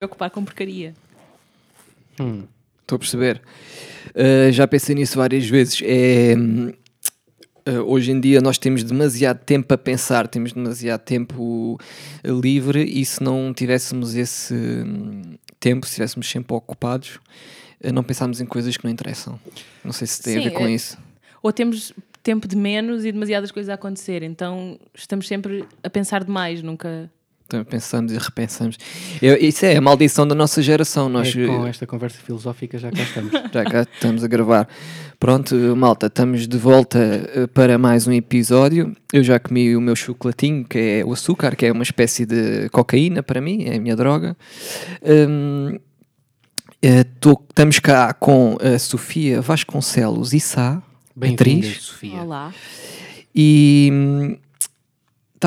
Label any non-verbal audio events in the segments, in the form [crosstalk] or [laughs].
preocupar com porcaria. Estou a perceber. Uh, já pensei nisso várias vezes. É, hum, uh, hoje em dia nós temos demasiado tempo a pensar, temos demasiado tempo livre e se não tivéssemos esse hum, tempo, se estivéssemos sempre ocupados, uh, não pensávamos em coisas que não interessam. Não sei se tem a Sim, ver com é- isso. Ou temos tempo de menos e demasiadas coisas a acontecer, então estamos sempre a pensar demais, nunca. Pensamos e repensamos. Eu- isso é a maldição da nossa geração. Nós, É, com esta conversa filosófica já cá estamos. [laughs] Já cá estamos a gravar. Pronto, malta, estamos de volta eh, para mais um episódio. Eu já comi o meu chocolatinho, que é o açúcar, que é uma espécie de cocaína para mim, é a minha droga. Hum, eh, tô- estamos cá com a Sofia Vasconcelos e Sá, Bem-vinda. Sofia. Olá. E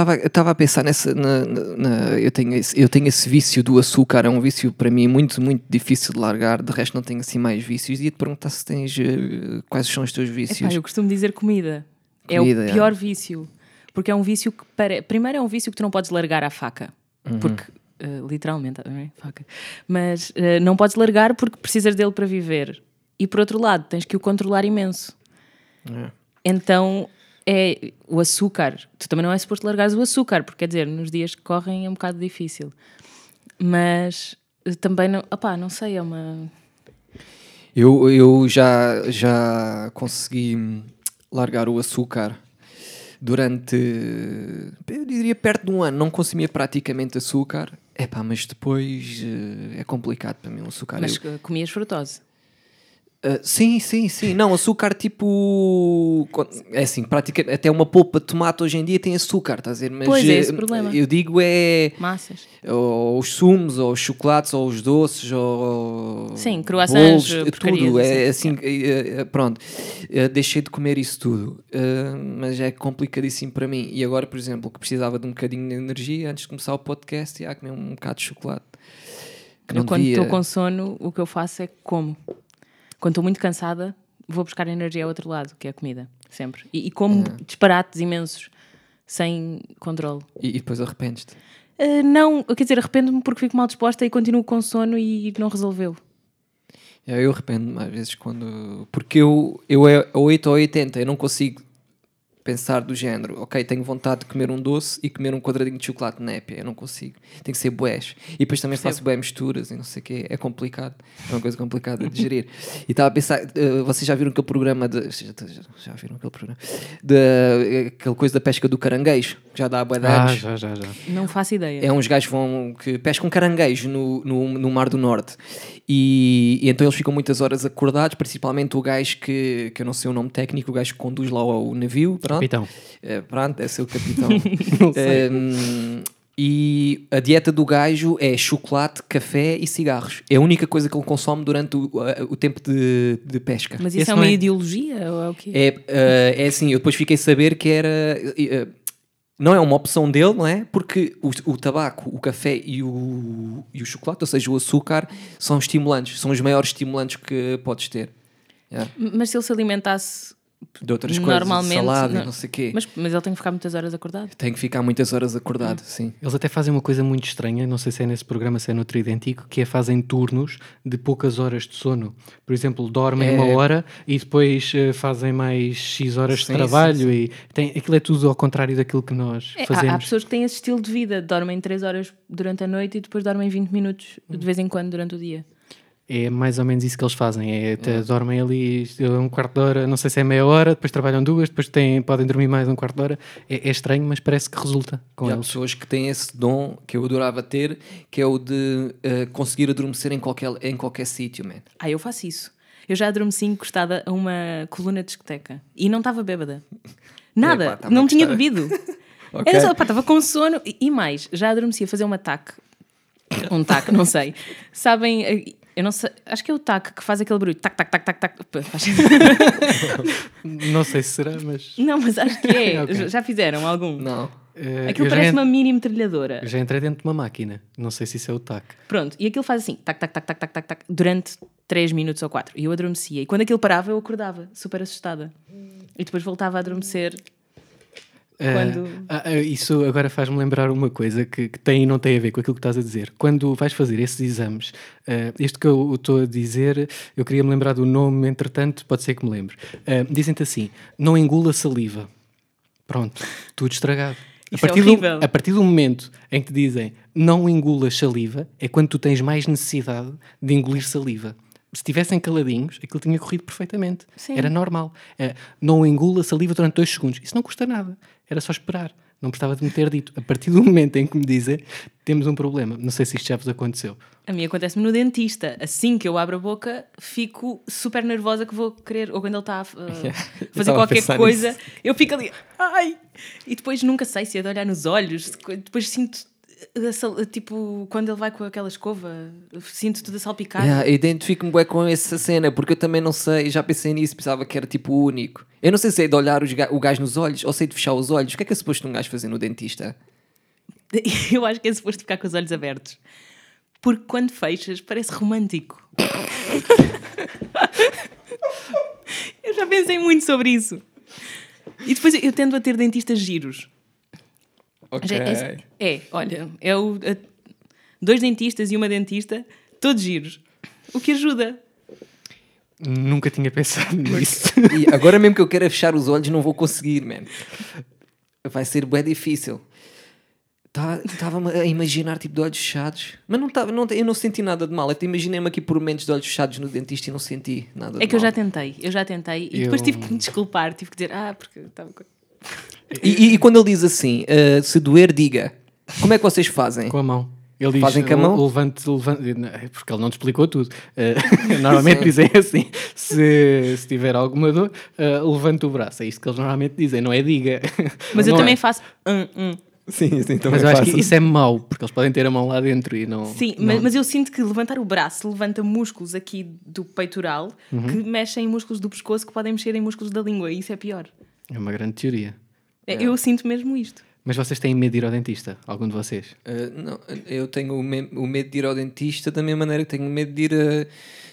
estava a pensar nessa. na- na- eu, tenho esse, eu tenho esse vício do açúcar, é um vício para mim muito, muito difícil de largar. De resto, não tenho assim mais vícios. E ia te perguntar se tens. eh, quais são os teus vícios? Epá, eu costumo dizer comida. Comida, é é. o pior vício. Porque é um vício que. Para... Primeiro, é um vício que tu não podes largar à faca. Uhum. Porque. eh, literalmente, é? faca. Mas eh, não podes largar porque precisas dele para viver. E por outro lado, tens que o controlar imenso. É. Então é o açúcar. Tu também não é suposto largares o açúcar, porque quer dizer, nos dias que correm é um bocado difícil. Mas eh, também não. Opá, não sei, é uma. Eu, eu já, já consegui hum, largar o açúcar durante, eu diria, perto de um ano. Não consumia praticamente açúcar. Epá, mas depois eh, é complicado para mim o açúcar. Mas Eu- eh, comias frutose. Uh, sim, sim, sim. Não, açúcar tipo. É assim, praticamente. Até uma polpa de tomate hoje em dia tem açúcar, estás a ver? Mas, Pois é, esse eh, problema. Eu digo é. Massas. Ou os sumos, ou os chocolates, ou os doces, ou. Sim, croissants, bolos, porcarias, tudo. É assim, eh, eh, pronto. Eh, deixei de comer isso tudo. Mas é complicadíssimo para mim. E agora, por exemplo, que precisava de um bocadinho de energia, antes de começar o podcast, ia comer um bocado de chocolate. Eu, quando estou com sono, o que eu faço é como. Quando estou muito cansada, vou buscar energia ao outro lado, que é a comida. Sempre. E, e como É. disparates imensos, sem controle. E, e depois arrependes-te. Uh, não, quer dizer, arrependo-me porque fico mal disposta e continuo com sono e não resolveu. Eu arrependo-me às vezes quando. Porque eu, eu é 8 ou 80, eu não consigo pensar do género, ok, tenho vontade de comer um doce e comer um quadradinho de chocolate na épia, eu não consigo. Tem que ser boés. E depois também Percebo. faço bué misturas e não sei o quê, é complicado. É uma coisa complicada de gerir. E estava a pensar, eh, vocês já viram aquele programa de. Já, já- viram aquele programa? De, eh, aquela coisa da pesca do caranguejo, que já dá a Ah, já, já, já. Não faço ideia. É uns gajos que vão que pescam caranguejo no, no, no Mar do Norte e, e então eles ficam muitas horas acordados, principalmente o gajo que, que eu não sei o nome técnico, o gajo que conduz lá o, o navio, pronto. Capitão. É, pronto, é seu capitão. [laughs] Ehm, e a dieta do gajo é chocolate, café e cigarros. É a única coisa que ele consome durante o, o tempo de, de pesca. Mas isso Esse é uma é- ideologia ou é o quê? É, eh, é assim, eu depois fiquei a saber que era. eh, não é uma opção dele, não é? Porque o, o tabaco, o café e o, e o chocolate, ou seja, o açúcar, são estimulantes, são os maiores estimulantes que podes ter. Yeah. Mas se ele se alimentasse De outras Normalmente, coisas, salada não- não sei o quê. Mas, mas ele tem que ficar muitas horas acordado. Tem que ficar muitas horas acordado, sim. Eles até fazem uma coisa muito estranha, não sei se é nesse programa, se é no Tridentico, que é fazem turnos de poucas horas de sono. Por exemplo, dormem É. uma hora e depois eh, fazem mais X horas Sim, de trabalho sim, e tem, aquilo é tudo ao contrário daquilo que nós É, há, fazemos. há pessoas que têm esse estilo de vida, dormem 3 horas durante a noite e depois dormem 20 minutos de vez em quando durante o dia. É mais ou menos isso que eles fazem. É, até dormem ali um quarto de hora, não sei se é meia hora, depois trabalham duas, depois têm, podem dormir mais um quarto de hora. É, é estranho, mas parece que resulta com E há eles. pessoas que têm esse dom que eu adorava ter, que é o de eh, conseguir adormecer em qualquer, em qualquer sítio, man. Ah, eu faço isso. Eu já adormeci encostada a uma coluna de discoteca e não estava bêbada. [laughs] Nada, Epá, estava não a tinha bebido. [laughs] Ok. Era só, pá, estava com sono e, e mais, já adormeci a fazer um ataque. Um tac, não sei. [laughs] Sabem, eh, eu não sei, acho que é o tac que faz aquele barulho. Tac, tac, tac, tac, tac. [laughs] Não sei se será, mas. Não, mas acho que é. [laughs] Ok. Já- fizeram algum? Não. eh, Aquilo já parece en- uma mini metralhadora. Já entrei dentro de uma máquina. Não sei se isso é o TAC. Pronto, e aquilo faz assim, tac, tac, tac, tac, tac, tac, tac, durante 3 minutos ou 4. E eu adormecia. E quando aquilo parava, eu acordava, super assustada. E depois voltava a adormecer. Ah, Quando- ah, ah, isso agora faz-me lembrar uma coisa que, que tem e não tem a ver com aquilo que estás a dizer. Quando vais fazer esses exames, ah, isto que eu estou a dizer, eu queria me lembrar do nome, entretanto, pode ser que me lembre. Ah, Dizem-te assim: não engula saliva. Pronto, tudo estragado. A é partir, do, horrível. a partir do momento em que te dizem não engulas saliva, é quando tu tens mais necessidade de engolir saliva. Se estivessem caladinhos, aquilo tinha corrido perfeitamente. Sim. Era normal. É, não engula saliva durante dois segundos. Isso não custa nada. Era só esperar. Não precisava de me ter dito. A partir do momento em que me dizem, temos um problema. Não sei se isto já vos aconteceu. A mim acontece-me no dentista. Assim que eu abro a boca, fico super nervosa que vou querer. Ou quando ele está a [laughs] uh, fazer a qualquer coisa, nisso. eu fico ali. Ai! E depois nunca sei se é de olhar nos olhos. Depois sinto. Tipo, quando ele vai com aquela escova, sinto tudo a salpicar. Yeah, Identifico-me bué com essa cena, porque eu também não sei, já pensei nisso, pensava que era tipo o único. Eu não sei se é de olhar ga- o gajo nos olhos ou sei de fechar os olhos. O que é que é suposto um gajo fazer no dentista? [laughs] Eu acho que é suposto ficar com os olhos abertos. Porque quando fechas, parece romântico. [laughs] eu já pensei muito sobre isso. E depois eu tendo a ter dentistas giros. Ok. É, é, olha, é o, a- dois dentistas e uma dentista, todos giros. O que ajuda. Nunca tinha pensado nisso. E agora mesmo que eu quero fechar os olhos, não vou conseguir, man. Vai ser bem difícil. Estava-me a imaginar tipo de olhos fechados, mas não tava, não, eu não senti nada de mal. Eu te imaginei-me aqui por momentos de olhos fechados no dentista e não senti nada de É que eu mal. já tentei, eu já tentei. E depois Eu- tive que me desculpar, tive que dizer, ah, porque estava com. E, e- e quando ele diz assim, ah, se doer, diga. Como é que vocês fazem? com a mão. Ele diz, Fazem com a mão? Levante, levante, porque ele não te explicou tudo. Eh, [laughs] normalmente dizem assim: se, se tiver alguma dor, eh, levante o braço. É isto que eles normalmente dizem, não é diga. Mas eu Não também é. faço. hum, hum. Sim, sim, Mas eu acho que isso é mau, porque eles podem ter a mão lá dentro e não. Sim, não- mas, mas eu sinto que levantar o braço levanta músculos aqui do peitoral Uhum. que mexem em músculos do pescoço que podem mexer em músculos da língua. E isso é pior. É uma grande teoria. É, Eu sinto mesmo isto. Mas vocês têm medo de ir ao dentista? Algum de vocês? Uh, não, eu tenho o, me- o medo de ir ao dentista da mesma maneira que tenho medo de ir a,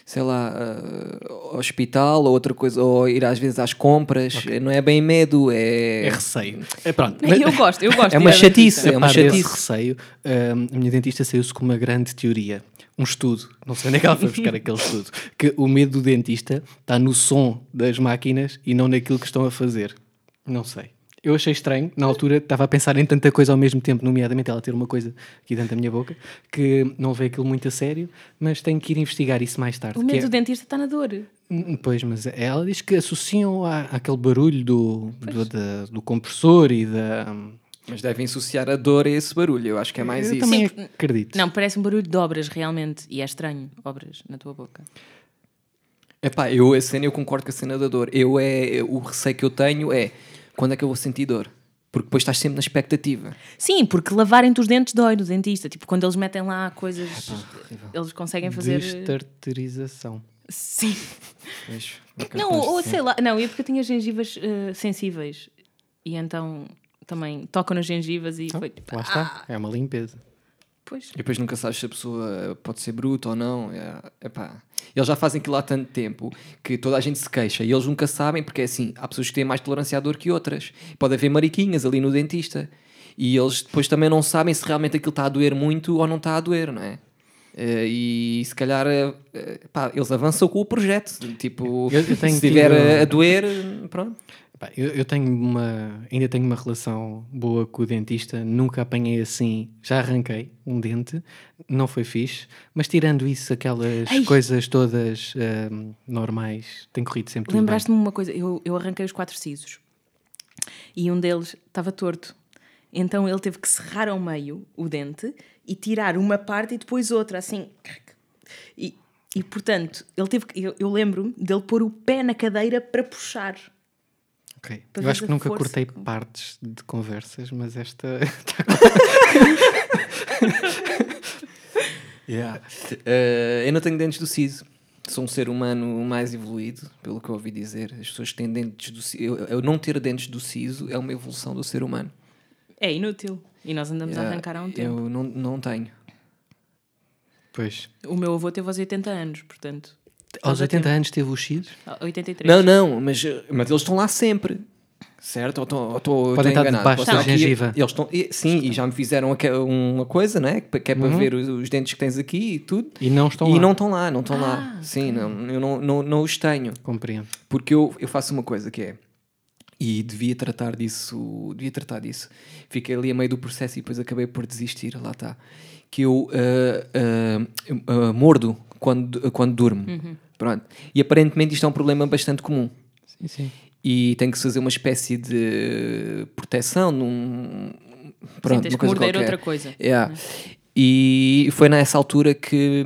sei lá, a- ao hospital ou outra coisa, ou ir às vezes às compras. Não é bem medo, é. É receio. É, pronto. [laughs] Eu gosto, eu gosto. É uma chatice, é uma chatice. receio, hum, a minha dentista saiu-se com uma grande teoria. Um estudo, não sei onde é que ela foi buscar [laughs] aquele estudo, que o medo do dentista está no som das máquinas e não naquilo que estão a fazer. Não sei. Eu achei estranho, na altura estava a pensar em tanta coisa ao mesmo tempo, nomeadamente ela ter uma coisa aqui dentro da minha boca, que não veio aquilo muito a sério, mas tenho que ir investigar isso mais tarde. O medo é- do dentista está na dor. Hum, Pois, mas ela diz que associam à, àquele barulho do, do, da- do compressor e da. Mas devem associar a dor a esse barulho. Eu acho que é mais Eu isso. também Sim, acredito. Não, parece um barulho de obras realmente. E é estranho, obras na tua boca. Epá, eu a cena eu concordo com a cena da dor. Eu é o receio que eu tenho é quando é que eu vou sentir dor? Porque depois estás sempre na expectativa. Sim, porque lavarem-te os dentes dói no dentista. Tipo, quando eles metem lá coisas, eles conseguem fazer. Destarterização. Sim. Não, ou sei lá, não, é porque eu tinha gengivas eh, sensíveis e então também tocam nas gengivas e foi tipo, Lá está, é uma limpeza. Pois. E depois nunca sabes se a pessoa pode ser bruta ou não. É, epá. Eles já fazem aquilo há tanto tempo que toda a gente se queixa e eles nunca sabem, porque é assim, há pessoas que têm mais tolerância à dor que outras. Pode haver mariquinhas ali no dentista. E eles depois também não sabem se realmente aquilo está a doer muito ou não está a doer, não é? Eh, e se calhar eh, pá, eles avançam com o projeto. Tipo, Eu- eu tenho se estiver tido- a doer, pronto. Eu, eu tenho uma, ainda tenho uma relação boa com o dentista, nunca apanhei assim, já arranquei um dente, não foi fixe, mas tirando isso, aquelas Ai. coisas todas ahm, normais, tem corrido sempre. Lembraste-me uma coisa, eu, eu arranquei os quatro sisos e um deles estava torto. Então ele teve que serrar ao meio o dente e tirar uma parte e depois outra, assim. E, e portanto, ele teve que, eu, eu lembro-me dele pôr o pé na cadeira para puxar. Ok. Para Eu acho que a nunca força cortei partes de conversas, mas esta [laughs] [laughs] Yeah. Eh, eu não tenho dentes do siso. Sou um ser humano mais evoluído, pelo que eu ouvi dizer. As pessoas que têm dentes do siso. Eu, eu não ter dentes do siso é uma evolução do ser humano. É inútil. E nós andamos a Yeah, arrancar há um tempo. Eu não, não tenho. Pois. O meu avô teve aos 80 anos, portanto. Aos já 80 teve. anos teve os X? Ah, 83. Não, não, mas, mas eles estão lá sempre. Certo? Ou estou- ou estou ou Podem estar debaixo da gengiva. Eles estão, e- sim, e já me fizeram uma coisa, né? Que que é para Uhum. ver os, os dentes que tens aqui e tudo. E não estão e lá. não estão lá, não estão lá. Ah, Sim, não, eu não, não, não os tenho. Compreendo. Porque eu, eu faço uma coisa que é. E devia tratar disso. Devia tratar disso. Fiquei ali a meio do processo e depois acabei por desistir. Lá está. Que eu ah, ah, mordo quando, quando durmo. Pronto. E aparentemente isto é um problema bastante comum. Sim, sim. E tem que se fazer uma espécie de proteção. Num, Sim, pronto, tens uma que coisa morder qualquer. outra coisa. Yeah. E foi nessa altura que,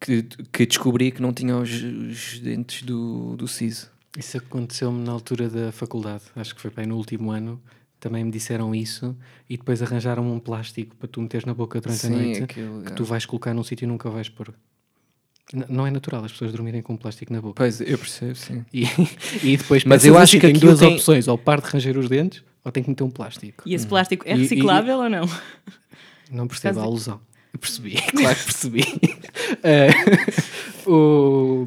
que, que descobri que não tinha os, os dentes do, do siso. Isso aconteceu-me na altura da faculdade. Acho que foi bem no último ano. Também me disseram isso e depois arranjaram um plástico para tu meteres na boca durante a Sim, noite aquilo, que é. tu vais colocar num sítio e nunca vais pôr. N- não é natural as pessoas dormirem com plástico na boca. Pois, eu percebo, sim. [laughs] E, e depois Mas eu acho assim, que aquilo duas tem- opções, ou paro de ranger os dentes ou tenho que meter um plástico. E esse plástico é E- e- reciclável ou não? [laughs] Não percebo Caso- a alusão. Eu percebi, [laughs] claro que percebi. Eh, o...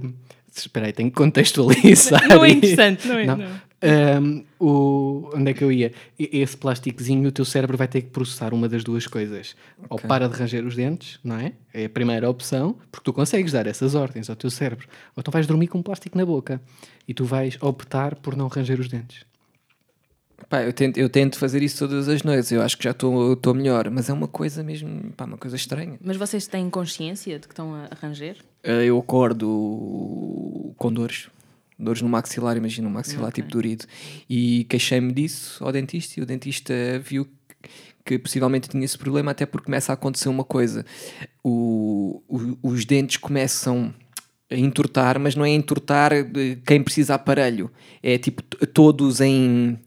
Espera aí, tenho que contextualizar. Não é isto. interessante, não é? Não. não. Um, o, onde é que eu ia? Esse plásticozinho, o teu cérebro vai ter que processar uma das duas coisas. Ou para de ranger os dentes, não é? É a primeira opção, porque tu consegues dar essas ordens ao teu cérebro. Ou então vais dormir com plástico na boca e tu vais optar por não ranger os dentes. Pá, eu, tento, eu tento fazer isso todas as noites. Eu acho que já estou estou melhor. Mas é uma coisa mesmo, pá, uma coisa estranha. Mas vocês têm consciência de que estão a arranjar? Eh, Eu acordo com dores. Dores no maxilar, imagina um maxilar tipo dorido. E queixei-me disso ao dentista e o dentista viu que possivelmente tinha esse problema, até porque começa a acontecer uma coisa. O- o- os dentes começam a entortar, mas não é entortar quem precisa aparelho. É tipo todos em.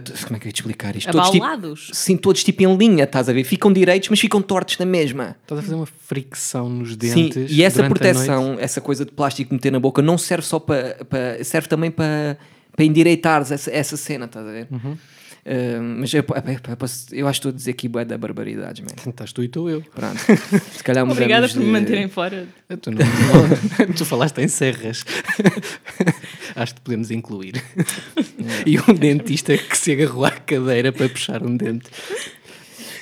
T- como é que eu ia te explicar isto? Todos, tipo, Abaulados? sim, todos tipo em linha, estás a ver? Ficam direitos, mas ficam tortos na mesma. Estás a fazer uma fricção nos Sim, dentes. e essa proteção, essa coisa de plástico meter na boca, não serve só para. para- serve também para para endireitares essa, essa cena, estás a ver? Uhum. Uh, mas eu, eu, posso- eu acho que estou a dizer aqui bué da barbaridades, man. Estás tu e estou eu. Pronto. [laughs] Se calhar Obrigada por me de- manterem fora. Tu, não, não- [laughs] tu falaste em serras. [laughs] Acho que podemos incluir. [laughs] e um dentista que se agarrou à cadeira para puxar um dente.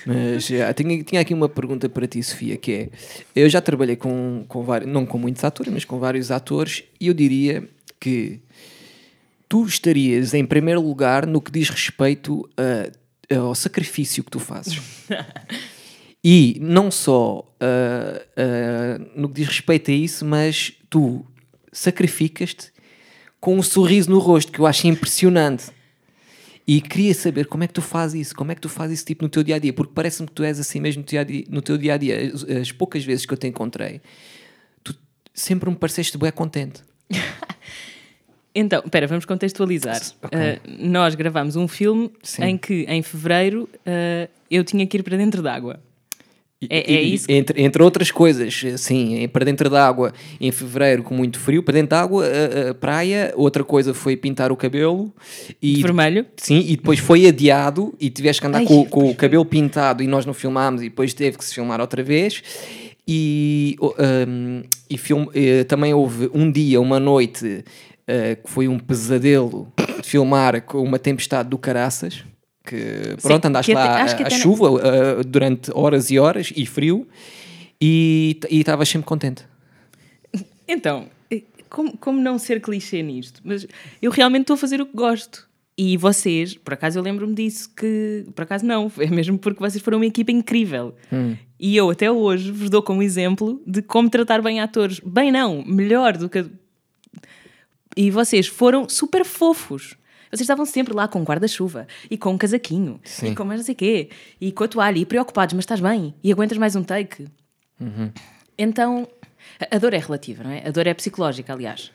Mas já, tinha, tinha aqui uma pergunta para ti, Sofia, que é: eu já trabalhei com, com vários, não com muitos atores, mas com vários atores, e eu diria que tu estarias em primeiro lugar no que diz respeito a- ao sacrifício que tu fazes. [laughs] E não só ah, ah, no que diz respeito a isso, mas tu sacrificas-te com um sorriso no rosto, que eu acho impressionante. E queria saber como é que tu fazes isso, como é que tu fazes isso tipo, no teu dia a dia, porque parece-me que tu és assim mesmo no, teu dia a dia. As, as poucas vezes que eu te encontrei, tu sempre me pareceste bem contente. [laughs] Então, espera, vamos contextualizar. Ok. Uh, nós gravámos um filme Sim. em que, em fevereiro, uh, eu tinha que ir para dentro d'água. E- É- é e- isso? Entre, entre outras coisas, sim, para dentro da água em fevereiro com muito frio, para dentro da água, a, a praia, outra coisa foi pintar o cabelo e De vermelho. Sim, e depois foi adiado e tiveste que andar Ai, com, com o cabelo pintado e nós não filmámos e depois teve que se filmar outra vez. E, um, e film, eh, também houve um dia, uma noite, eh, que foi um pesadelo de filmar com uma tempestade do caraças. Que pronto, andaste que até- lá que a, a até- chuva eh, durante horas e horas e frio e estavas sempre contente. Então, eh, como, como não ser clichê nisto? Mas eu realmente estou a fazer o que gosto. E vocês, por acaso eu lembro-me disso, que por acaso não, [laughs] é mesmo porque vocês foram uma equipa incrível. E eu até hoje vos dou como exemplo de como tratar bem atores. Bem não, melhor do que. E vocês foram super fofos. Vocês estavam sempre lá com guarda-chuva e com um casaquinho Sim. e com mais não sei quê e com a toalha e preocupados, mas estás bem e aguentas mais um take. Então, a- dor é relativa, não é? A dor é psicológica, aliás.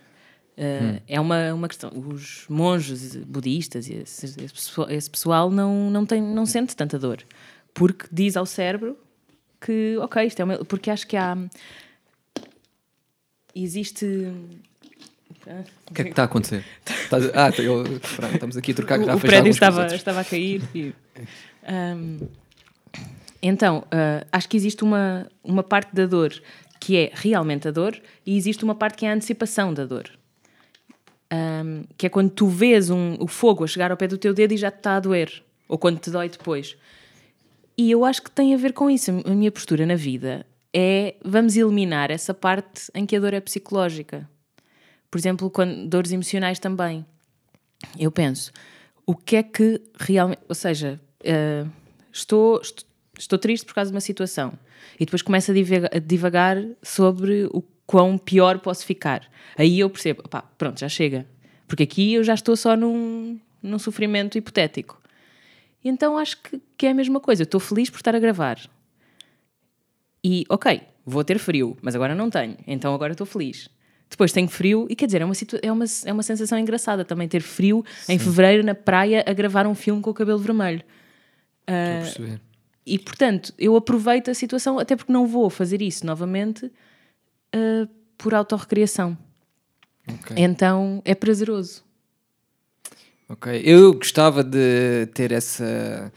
Uh, É uma, uma questão. Os monges budistas e esse, esse pessoal, esse pessoal não, não, tem, não sente tanta dor. Porque diz ao cérebro que, ok, isto é uma. Porque acho que há. Existe. O que é que está a acontecer? [laughs] Ah, eu- pronto, estamos aqui a trocar o, o garrafas de prédio estava, estava a cair. e- Ahm, então, ah, acho que existe uma, uma parte da dor que é realmente a dor e existe uma parte que é a antecipação da dor. Ahm, que é quando tu vês um- o fogo a chegar ao pé do teu dedo e já te está a doer, ou quando te dói depois. E eu acho que tem a ver com isso. A minha postura na vida é vamos eliminar essa parte em que a dor é psicológica. Por exemplo, quando, dores emocionais também. Eu penso, o que é que realmente. Ou seja, eh, estou, est- estou triste por causa de uma situação e depois começo a divaga- a divagar sobre o quão pior posso ficar. Aí eu percebo, pá, pronto, já chega. Porque aqui eu já estou só num, num sofrimento hipotético. Então acho que, que é a mesma coisa. Eu estou feliz por estar a gravar. E, ok, vou ter frio, mas agora não tenho. Então agora estou feliz. Depois tenho frio e quer dizer, é uma, é uma, é uma sensação engraçada também ter frio em fevereiro na praia a gravar um filme com o cabelo vermelho. Estou a perceber. E portanto, eu aproveito a situação, até porque não vou fazer isso novamente ah, por autorrecriação. Ok. Então é prazeroso. Ok. Eu gostava de ter essa,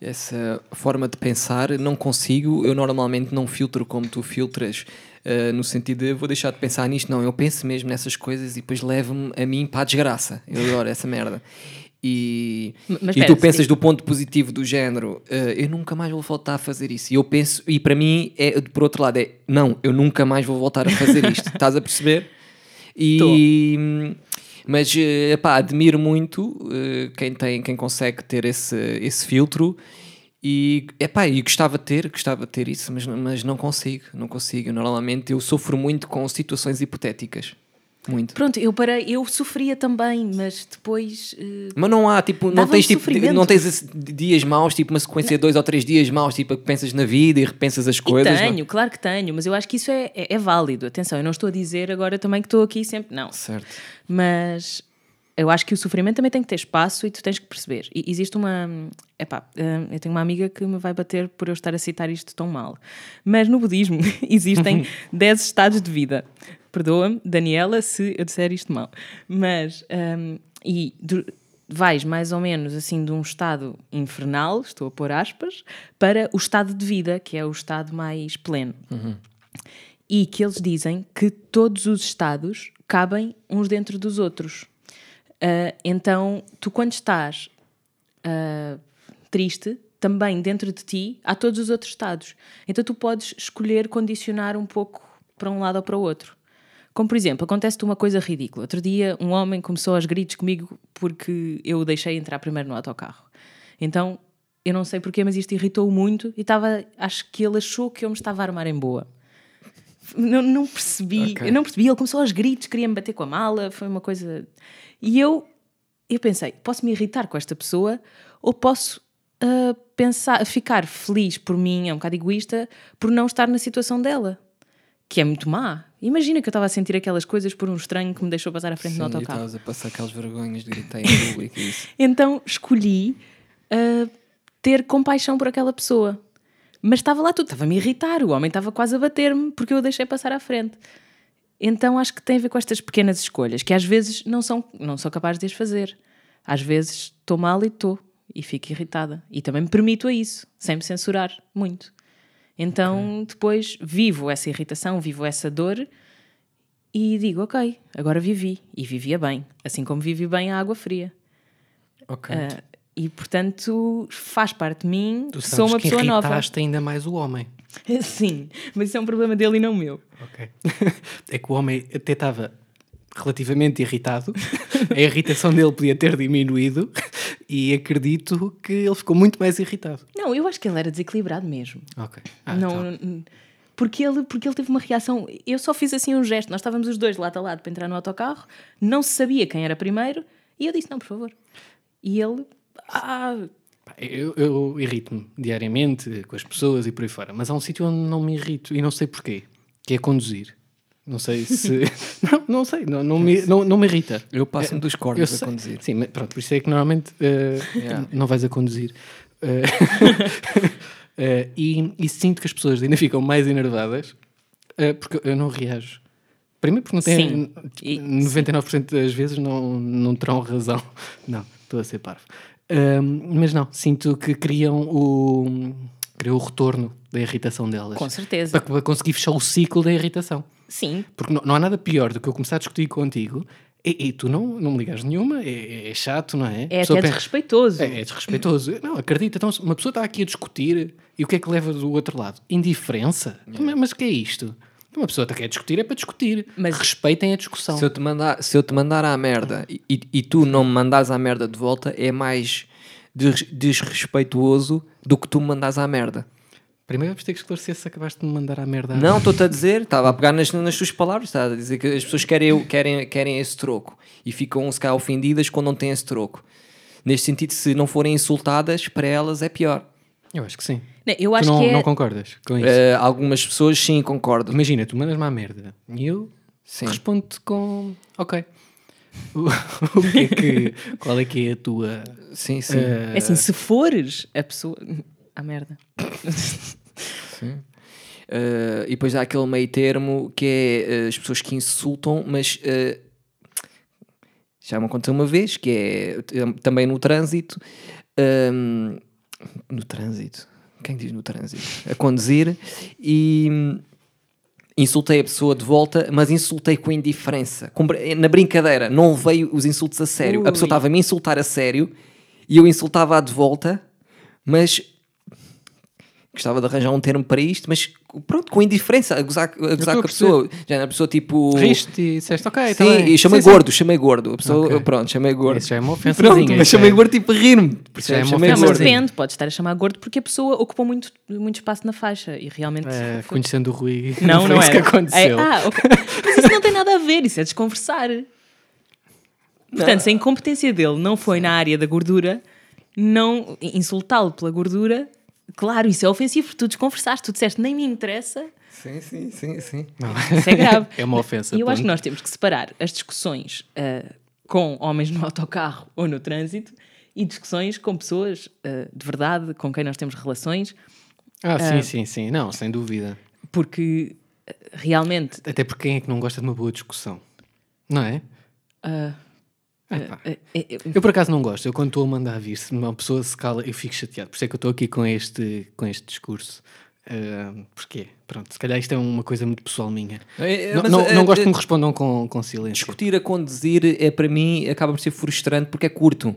essa forma de pensar, não consigo. Eu normalmente não filtro como tu filtras, eh, no sentido de vou deixar de pensar nisto. Não, eu penso mesmo nessas coisas e depois levo-me a mim para a desgraça. Eu adoro essa merda. E, mas e tu pensas sim. do ponto positivo do género, eh, eu nunca mais vou voltar a fazer isso. E eu penso, e para mim, é, por outro lado, é não, eu nunca mais vou voltar a fazer isto. [laughs] Estás a perceber? E, mas, eh, epá, admiro muito eh, quem, tem, quem consegue ter esse, esse filtro e, epá, e gostava de ter, gostava de ter isso, mas, não- mas não consigo, não consigo. Normalmente eu sofro muito com situações hipotéticas. Muito. Pronto, eu parei, eu sofria também, mas depois. eh, Mas não há, tipo, não tens, tipo, sofrimento. não tens dias maus, tipo uma sequência de dois ou três dias maus, tipo, que pensas na vida e repensas as E coisas. não? tenho, claro que tenho, mas eu acho que isso é, é, é válido. Atenção, eu não estou a dizer agora também que estou aqui sempre. Não. Certo. Mas eu acho que o sofrimento também tem que ter espaço e tu tens que perceber. E existe uma. Epá, hum, eu tenho uma amiga que me vai bater por eu estar a citar isto tão mal. Mas no budismo [laughs] existem [laughs] 10 estados de vida. Perdoa-me, Daniela, se eu disser isto mal. Mas. hum, e vais mais ou menos assim de um estado infernal, estou a pôr aspas, para o estado de vida, que é o estado mais pleno e que eles dizem que todos os estados cabem uns dentro dos outros. Ah, então, tu quando estás ah, triste, também dentro de ti há todos os outros estados. Então, tu podes escolher condicionar um pouco para um lado ou para o outro. Como, por exemplo, acontece-te uma coisa ridícula. Outro dia, um homem começou aos gritos comigo porque eu o deixei entrar primeiro no autocarro. Então, eu não sei porquê, mas isto irritou-o muito e estava, acho que ele achou que eu me estava a armar em boa. Não, não percebi, Ok. eu não percebi. Ele começou aos gritos, queria me bater com a mala, foi uma coisa. E eu, eu pensei, posso me irritar com esta pessoa ou posso ah, pensar, ficar feliz por mim, é um bocado egoísta, por não estar na situação dela, que é muito má. Imagina que eu estava a sentir aquelas coisas por um estranho que me deixou passar à frente Sim, e autocarro. estavas a passar aquelas vergonhas de gritar em público e isso. [laughs] Então escolhi ah, ter compaixão por aquela pessoa. Mas estava lá tudo, estava-me a irritar, o homem estava quase a bater-me porque eu o deixei passar à frente. Então acho que tem a ver com estas pequenas escolhas, que às vezes não, são, não sou capaz de as fazer. Às vezes estou mal e estou, e fico irritada. E também me permito a isso, sem me censurar muito. Então depois vivo essa irritação, vivo essa dor e digo, ok, agora vivi. E vivia bem, assim como vivi bem a água fria. Ok. Ah, e portanto faz parte de mim, Tu sabes sou uma que pessoa nova. ainda mais o homem. [laughs] Sim, mas isso é um problema dele e não meu. Ok. [laughs] é que o homem até estava relativamente irritado. A irritação dele podia ter diminuído [laughs] e acredito que ele ficou muito mais irritado. Não, eu acho que ele era desequilibrado mesmo. Ok. Ah, não, então. porque, ele, porque ele teve uma reação. Eu só fiz assim um gesto. Nós estávamos os dois lado a lado para entrar no autocarro, não se sabia quem era primeiro, e eu disse: não, por favor. E ele. Ah, Eu, eu irrito-me diariamente com as pessoas e por aí fora, mas há um sítio onde não me irrito e não sei porquê, que é conduzir. Não sei se. [laughs] [laughs] não, não sei, não, não, me, não, não me irrita. Eu passo-me dos Eu cornos a conduzir. Sim, mas pronto, por isso é que normalmente eh, Yeah. não vais a conduzir. Eh, [laughs] eh, e, e sinto que as pessoas ainda ficam mais enervadas porque eu não reajo. Primeiro porque não têm, Sim. E- 99% das vezes não, não terão razão. Não, estou a ser parvo. Mas não, sinto que criam o, criam o retorno da irritação delas. com certeza. Para, para conseguir fechar o ciclo da irritação. Sim, Porque não, não há nada pior do que eu começar a discutir contigo E, e tu não, não me ligas nenhuma, é, é chato, não é? É até pensa- desrespeitoso. É, é desrespeitoso. Não, acredita. Então, uma pessoa está aqui a discutir e o que é que leva do outro lado? Indiferença? Mas- Mas o que é isto? Uma pessoa aqui a discutir é para discutir. Mas- Respeitem a discussão. Se eu te mandar, se eu te mandar à merda e, e- tu não me mandares à merda de volta, é mais des- desrespeituoso do que tu me mandares à merda. Primeiro vamos ter que esclarecer se acabaste de me mandar à merda. Não, estou-te a dizer, estava a pegar nas, nas tuas palavras, estava a dizer que as pessoas querem, querem, querem esse troco e ficam se calhar ofendidas quando não têm esse troco. Neste sentido, se não forem insultadas, para elas é pior. Eu acho que sim. Não, Eu Tu acho não, que é. não concordas com isso? Eh, algumas pessoas sim concordam. Imagina, tu mandas-me à merda e eu Sim. respondo-te com ok. [laughs] O, o que é que, [laughs] qual é que é a tua. Sim, sim. eh, É assim, se fores a pessoa. A merda. Uh, e depois há aquele meio termo que é uh, as pessoas que insultam, mas uh, já me aconteceu uma vez, que é também no trânsito. um, no trânsito? Quem diz no trânsito? A conduzir e hum, insultei a pessoa de volta, mas insultei com indiferença. Br- na brincadeira, não veio os insultos a sério. A pessoa Ui. estava a me insultar a sério e eu insultava-a de volta, mas gostava de arranjar um termo para isto, mas pronto, com indiferença, a gozar, a gozar com a pessoa. Já era a pessoa tipo. Riste e disseste ok, tá Sim, bem. e chamei Sim, sim. gordo, chamei gordo. A pessoa, Ok. pronto, chamei gordo. Isso já é uma ofensa. Pronto, mas chamei gordo tipo a rir-me. Isso já é uma Não, mas ofensa. gordo. depende, pode estar a chamar gordo porque a pessoa ocupou muito, muito espaço na faixa e realmente. É, foi- conhecendo o Rui, [laughs] Não, foi não isso era. que aconteceu. É, ah, ok. Mas isso não tem nada a ver, isso é desconversar. Portanto, se a incompetência dele não foi na área da gordura, não insultá-lo pela gordura, claro, isso é ofensivo, porque tu desconversaste, tu disseste nem me interessa, Sim, sim, sim, sim. isso é [laughs] grave. É uma ofensa. E eu acho que ponto. nós temos que separar as discussões ah, com homens no autocarro [laughs] ou no trânsito e discussões com pessoas ah, de verdade, com quem nós temos relações, Ah, sim, sim, sim. Não, sem dúvida. porque realmente. Até porque quem é que não gosta de uma boa discussão? Não é? Epá. Ah, ah, Eu por acaso não gosto. Eu quando estou a mandar vir, se uma pessoa se cala, eu fico chateado. Por isso é que eu estou aqui com este, com este discurso. Ah, porquê? Pronto, se calhar isto é uma coisa muito pessoal minha. É, é, não mas, não, é, não gosto é, que me respondam com, com silêncio. Discutir a conduzir é para mim acaba por ser frustrante porque é curto.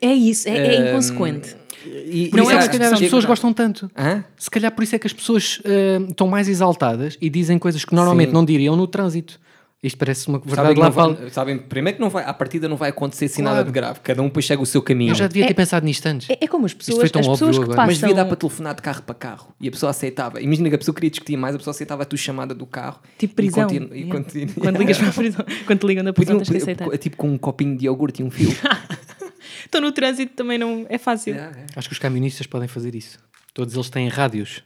É isso, é, é Hum, inconsequente. E, Por isso Não é é que se calhar as pessoas gostam tanto. Hã? Se calhar por isso é que as pessoas ah, estão mais exaltadas e dizem coisas que normalmente Sim. não diriam no trânsito. Isto parece uma Sabem, verdade que lá vai, sabem, primeiro que não vai, à partida não vai acontecer assim Claro. nada de grave. Cada um depois chega o seu caminho. Eu já devia ter É- pensado nisto antes. É, é como as pessoas, as pessoas óbvio que agora. passam... Mas devia dar para telefonar de carro para carro e a pessoa aceitava. Imagina que a pessoa queria discutir mais, a pessoa aceitava a tua chamada do carro. Tipo e prisão. continu- e continu- Quando [laughs] ligas para a prisão, quando te ligam da prisão, Podiam- tens que aceitar. tipo com um copinho de iogurte e um fio. [laughs] Estou no trânsito também não é fácil. Acho que os camionistas podem fazer isso. Todos eles têm rádios.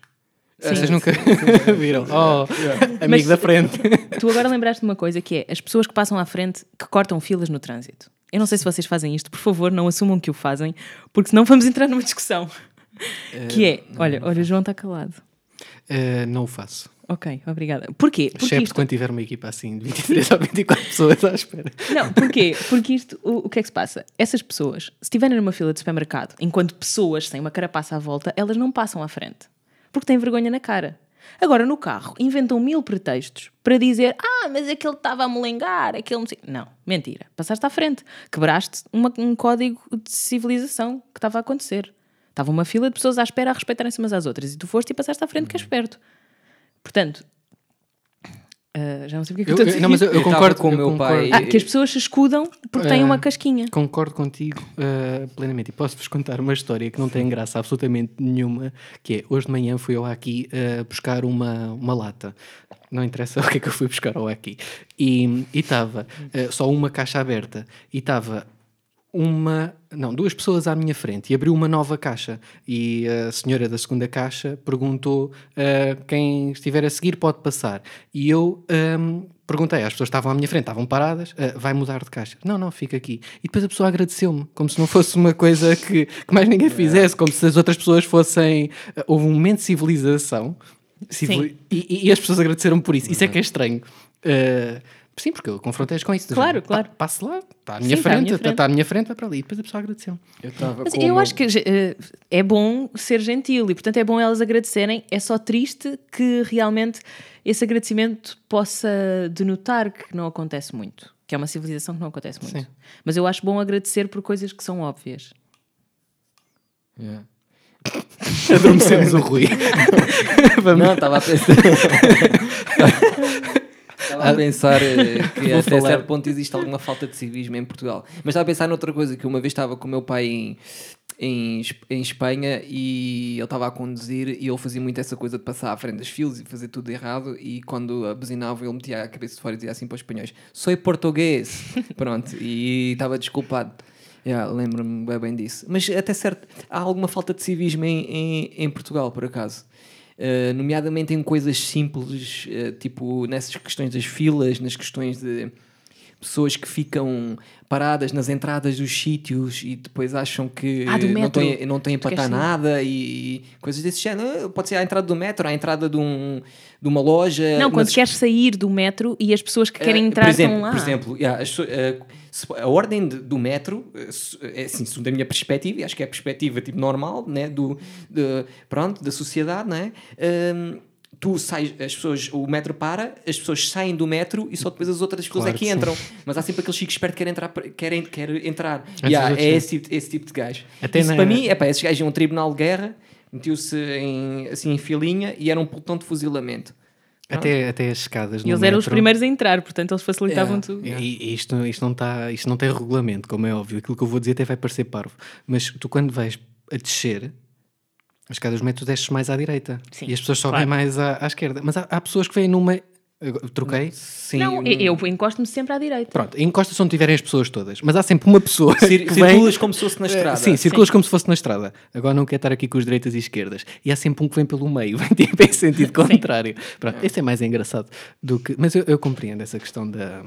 Sim. Vocês nunca [laughs] viram? Oh, amigo Mas- da frente. [laughs] Tu agora lembraste de uma coisa que é as pessoas que passam à frente que cortam filas no trânsito. Eu não sei se vocês fazem isto, por favor, não assumam que o fazem, porque senão vamos entrar numa discussão. que é, olha, olha, o João está calado. Não o faço. Ok, obrigada. Porquê? Porque Excepto isto, quando tiver uma equipa assim de 23 ou 24 pessoas à espera. Não, porquê? Porque isto, o, o que é que se passa? Essas pessoas, se estiverem numa fila de supermercado, enquanto pessoas sem uma carapaça à volta, elas não passam à frente. Porque têm vergonha na cara. Agora, no carro, inventam mil pretextos para dizer ah, mas aquele estava a molengar, aquele... não sei-" Não, mentira. Passaste à frente. Quebraste uma- um código de civilização que estava a acontecer. Estava uma fila de pessoas à espera a respeitarem-se umas às outras. E tu foste e passaste à frente que és perto. Portanto... ah, já não sei porque é que eu, Eu- estou a eu- dizer não, mas eu, eu Eu concordo com o eu meu pai. ah, que as pessoas se escudam porque têm Ah, uma casquinha. Concordo contigo eh, plenamente. E posso-vos contar uma história que não tem graça absolutamente nenhuma, que é, hoje de manhã fui eu aqui buscar uma, uma lata. Não interessa [laughs] o que é que eu fui buscar ao aqui. E estava só uma caixa aberta e estava uma, não, duas pessoas à minha frente e abriu uma nova caixa. E a senhora da segunda caixa perguntou eh, quem estiver a seguir pode passar. E eu ehm, perguntei, as pessoas estavam à minha frente, estavam paradas, "Ah, vai mudar de caixa? Não, não, fica aqui. E depois a pessoa agradeceu-me, como se não fosse uma coisa que, que mais ninguém [laughs] fizesse, como se as outras pessoas fossem, ah, houve um momento de civilização. Civili- e, e as pessoas agradeceram por isso, isso é que é estranho. Ah, Sim, porque eu confrontei-as com isso. Claro, género, claro. "Pá, Passe lá, está à minha Sim, está à frente, está frente. à minha frente, vai para ali. E depois a pessoa agradeceu. Eu estava Mas com eu meu- acho que eh, é bom ser gentil e, portanto, é bom elas agradecerem. É só triste que realmente esse agradecimento possa denotar que não acontece muito. que é uma civilização que não acontece muito. Sim. Mas eu acho bom agradecer por coisas que são óbvias. Yeah. [laughs] Adormecemos o Rui. [laughs] Não, estava a pensar. [laughs] Estava a pensar eh, [laughs] que até falar. certo ponto existe alguma falta de civismo em Portugal. Mas estava a pensar noutra coisa, que uma vez estava com o meu pai em, em, em Espanha e ele estava a conduzir e ele fazia muito essa coisa de passar à frente das filas e fazer tudo errado e quando abusinava ele metia a cabeça de fora e dizia assim para os espanhóis Sou português! [laughs] Pronto, e estava desculpado. Yeah, Lembro-me bem, bem disso. Mas até certo, há alguma falta de civismo em, em, em Portugal, por acaso. Uh, nomeadamente em coisas simples, uh, tipo nessas questões das filas, nas questões de pessoas que ficam paradas nas entradas dos sítios e depois acham que Ah, não têm, não têm para estar queres nada e, e coisas desse género. Pode ser à entrada do metro, à entrada de, um, de uma loja. não, quando nas- queres sair do metro e as pessoas que querem eh, entrar por exemplo, lá. Por exemplo, yeah, as se- a ordem de- do metro, é assim, segundo a minha perspectiva, e acho que é a perspectiva tipo, normal né, do, de- pronto, da sociedade, né? Hum, tu sais, as pessoas, o metro para, as pessoas saem do metro e só depois as outras pessoas Claro é que que sim. entram. Mas há sempre aquele chico esperto que quer entrar, quer, quer entrar. Yeah, é esse, tipo- esse tipo de gajo. Até Isso na- para mim, é pá, esses gajos iam a um tribunal de guerra, metiam-se em, assim, em filinha e era um pelotão de fuzilamento. Até, até as escadas E eles eram os metro. primeiros a entrar, portanto eles facilitavam Yeah. tudo. E, e isto, isto, não tá, isto não tem regulamento, como é óbvio. Aquilo que eu vou dizer até vai parecer parvo. Mas tu, quando vais a descer, as escadas do metro desces mais à direita. Sim, e as pessoas sobem claro. mais à, à esquerda. Mas há, há pessoas que vêm numa. Agora, Troquei? Sim, Não, eu eu encosto-me sempre à direita. Pronto, encosta-se onde tiverem as pessoas todas. Mas há sempre uma pessoa. Cir que vem- circulas como se fosse na Eh, estrada. Sim, circulas como se fosse na estrada. Agora não quer estar aqui com os direitas e esquerdas. E há sempre um que vem pelo meio, [laughs] vem tipo em sentido contrário. Pronto, esse é mais engraçado do que. Mas eu, eu compreendo essa questão da,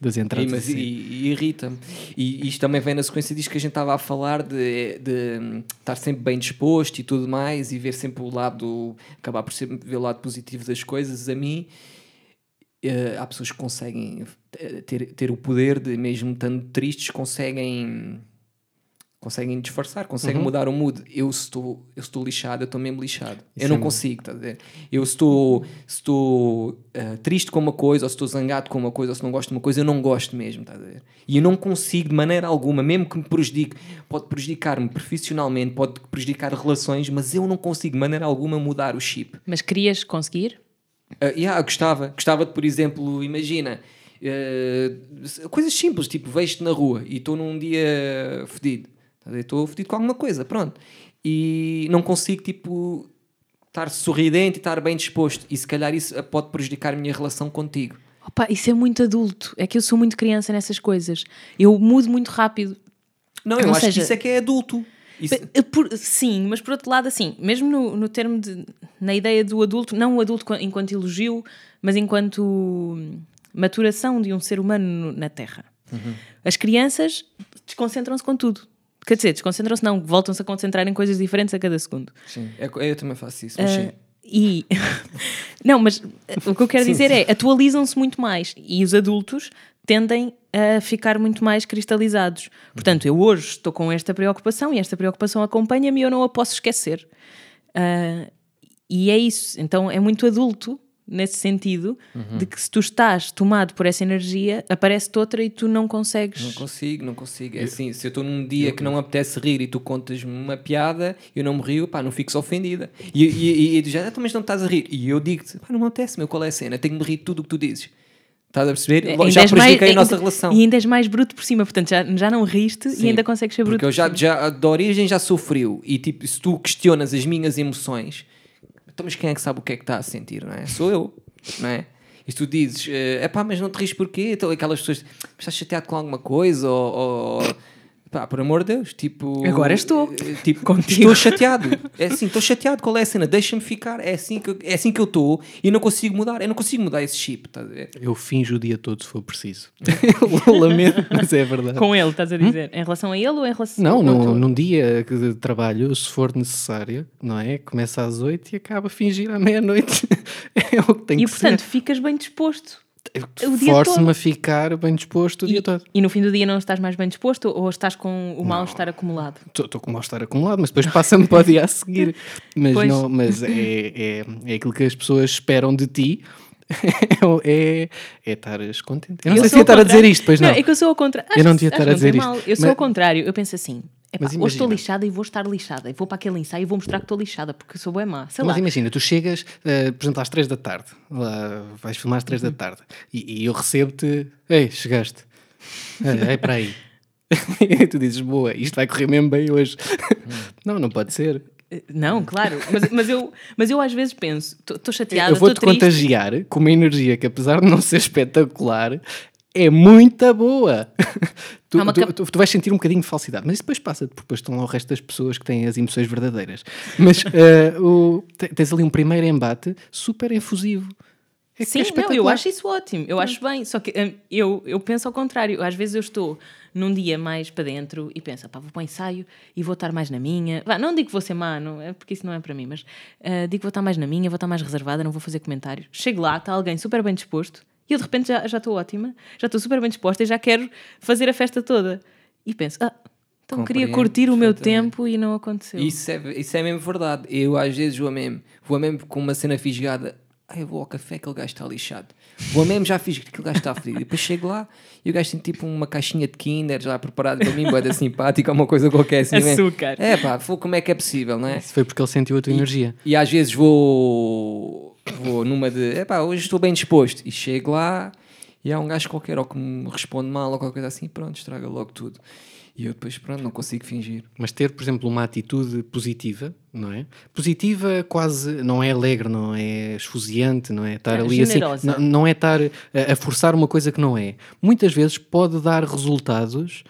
das E, entradas. mas, assim. e, e irrita-me. E isto também vem na sequência disto que a gente estava a falar de, de, estar sempre bem disposto e tudo mais e ver sempre o lado, acabar por sempre ver o lado positivo das coisas. A mim, eh, há pessoas que conseguem eh, ter, ter o poder de, mesmo estando tristes, conseguem conseguem disfarçar, conseguem mudar o mood. Eu estou, eu estou lixado, eu estou mesmo lixado. eu não é- consigo, estás a ver? Eu estou, estou eh, triste com uma coisa, ou se estou zangado com uma coisa, ou se não gosto de uma coisa, eu não gosto mesmo, estás a ver? E eu não consigo de maneira alguma, mesmo que me prejudique, pode prejudicar-me profissionalmente, pode prejudicar relações, mas eu não consigo de maneira alguma mudar o chip. Mas querias conseguir? Uh, yeah, gostava. Gostava de, por exemplo, imagina, uh, coisas simples, tipo, vejo-te na rua e estou num dia fedido. Estou fedido com alguma coisa, pronto. E não consigo, tipo, estar sorridente e estar bem disposto. E se calhar isso uh, pode prejudicar a minha relação contigo. Opa, isso é muito adulto. É que eu sou muito criança nessas coisas. Eu mudo muito rápido. Não, eu Ou acho seja- que isso é que é adulto. Isso- Eh, por- sim, mas por outro lado, assim, mesmo no, no termo de. na ideia do adulto, não o adulto enquanto elogio, mas enquanto hum, maturação de um ser humano no- na Terra. As crianças desconcentram-se com tudo. Quer dizer, desconcentram-se, não, voltam-se a concentrar em coisas diferentes a cada segundo. Sim, é co- eu também faço isso. Mas Ah, sim. e. [laughs] não, mas eh, o que eu quero Sim, dizer sim. é atualizam-se muito mais e os adultos tendem a ficar muito mais cristalizados. Portanto, eu hoje estou com esta preocupação e esta preocupação acompanha-me e eu não a posso esquecer. Ah, e é isso. Então é muito adulto nesse sentido de que se tu estás tomado por essa energia, aparece-te outra e tu não consegues. Não consigo, não consigo. É assim, se eu estou num dia que não me apetece rir e tu contas-me uma piada, eu não me rio, pá, não fico ofendida. E, e, e, e tu já, "Ah, mas não estás a rir. E eu digo-te, pá, não me apetece, meu, qual é a cena? Tenho de me rir de tudo o que tu dizes. Estás a perceber? Ainda já prejudiquei a ainda- nossa relação. E ainda és mais bruto por cima, portanto já, já não riste Sim, e ainda consegues ser bruto. Porque eu por já, cima. já, da origem já sofreu. E tipo, se tu questionas as minhas emoções, então, mas quem é que sabe o que é que está a sentir, não é? Sou eu, não é? E tu dizes, é pá, mas não te rires porquê? Então, aquelas pessoas, "Mas estás chateado com alguma coisa? Ou, ou- pá, por amor de Deus, tipo. Agora estou. eh, Tipo, Contigo. estou chateado. É assim, estou chateado. Qual é a cena? Deixa-me ficar. É assim que, eu- é assim que eu estou e não consigo mudar. Eu não consigo mudar esse chip, estás a ver? Eu finjo o dia todo se for preciso. [laughs] Lamento, mas é verdade. Com ele, estás a dizer? Em relação a ele ou em relação Não, com num, dia de trabalho, se for necessário, não é? Começa às 8 e acaba a fingir à meia-noite. [laughs] É o que tem E que portanto, ser. ficas bem disposto. O dia Force-me a ficar bem disposto o dia E, todo. e no fim do dia não estás mais bem disposto ou estás com o mal-estar acumulado? Estou com mal-estar acumulado, mas depois passa-me para o dia a seguir. [laughs] Mas, Pois. não, mas é, é, é aquilo que as pessoas esperam de ti [laughs] é, é estares contente. Eu não Eu sei se sou ia estar a dizer isto, pois não. É que eu sou ao contrário. Eu não devia estar a não dizer isto. mal. Eu sou Mas- ao contrário. Eu penso assim. epá, Mas hoje estou lixada e vou estar lixada. E vou para aquele ensaio e vou mostrar que estou lixada porque sou bem má. Sei Mas lá. imagina, tu chegas, eh, por exemplo, às 3 da tarde, lá vais filmar às 3 Uhum. da tarde, e, e eu recebo-te, ei, chegaste, é, é para aí. [laughs] e tu dizes, boa, isto vai correr mesmo bem hoje. não, não pode ser. Não, claro. Mas, mas, eu, mas eu às vezes penso, estou chateada, eu vou-te contagiar com uma energia que, apesar de não ser espetacular, é muito boa. [laughs] tu, tu- tu- vais sentir um bocadinho de falsidade, mas isso depois passa, porque depois estão lá o resto das pessoas que têm as emoções verdadeiras. Mas [laughs] eh, o- te- tens ali um primeiro embate super efusivo. É que Sim, é não, eu acho isso ótimo, eu acho bem. Só que hum, eu, eu penso ao contrário. Às vezes eu estou num dia mais para dentro e penso, pá, vou para o ensaio e vou estar mais na minha. Vá, não digo que vou ser má, não, é porque isso não é para mim, mas ah, digo que vou estar mais na minha, vou estar mais reservada, não vou fazer comentários. Chego lá, está alguém super bem disposto e eu de repente já já estou ótima, já estou super bem disposta e já quero fazer a festa toda. E penso, ah, então queria curtir o meu tempo e não aconteceu. Isso é, isso é mesmo verdade. Eu às vezes vou mesmo, vou mesmo com uma cena fisgada. Ah, eu vou ao café, aquele gajo está lixado. Vou mesmo, já fiz que aquele gajo está fedido. E depois chego lá e o gajo tem tipo uma caixinha de Kinder já preparada para mim, boeda simpática, uma coisa qualquer assim. mesmo. Açúcar. É pá, como é que é possível, não é? Isso foi porque ele sentiu a tua energia. E às vezes vou, vou numa de, epá, hoje estou bem disposto. E chego lá e há um gajo qualquer ou que me responde mal ou qualquer coisa assim, pronto, estraga logo tudo. E eu depois, pronto, não consigo fingir. Mas ter, por exemplo, uma atitude positiva, não é? Positiva quase não é alegre, não é esfuziante, não é estar É, ali generosa. assim, não, não é estar a, a forçar uma coisa que não é. Muitas vezes pode dar resultados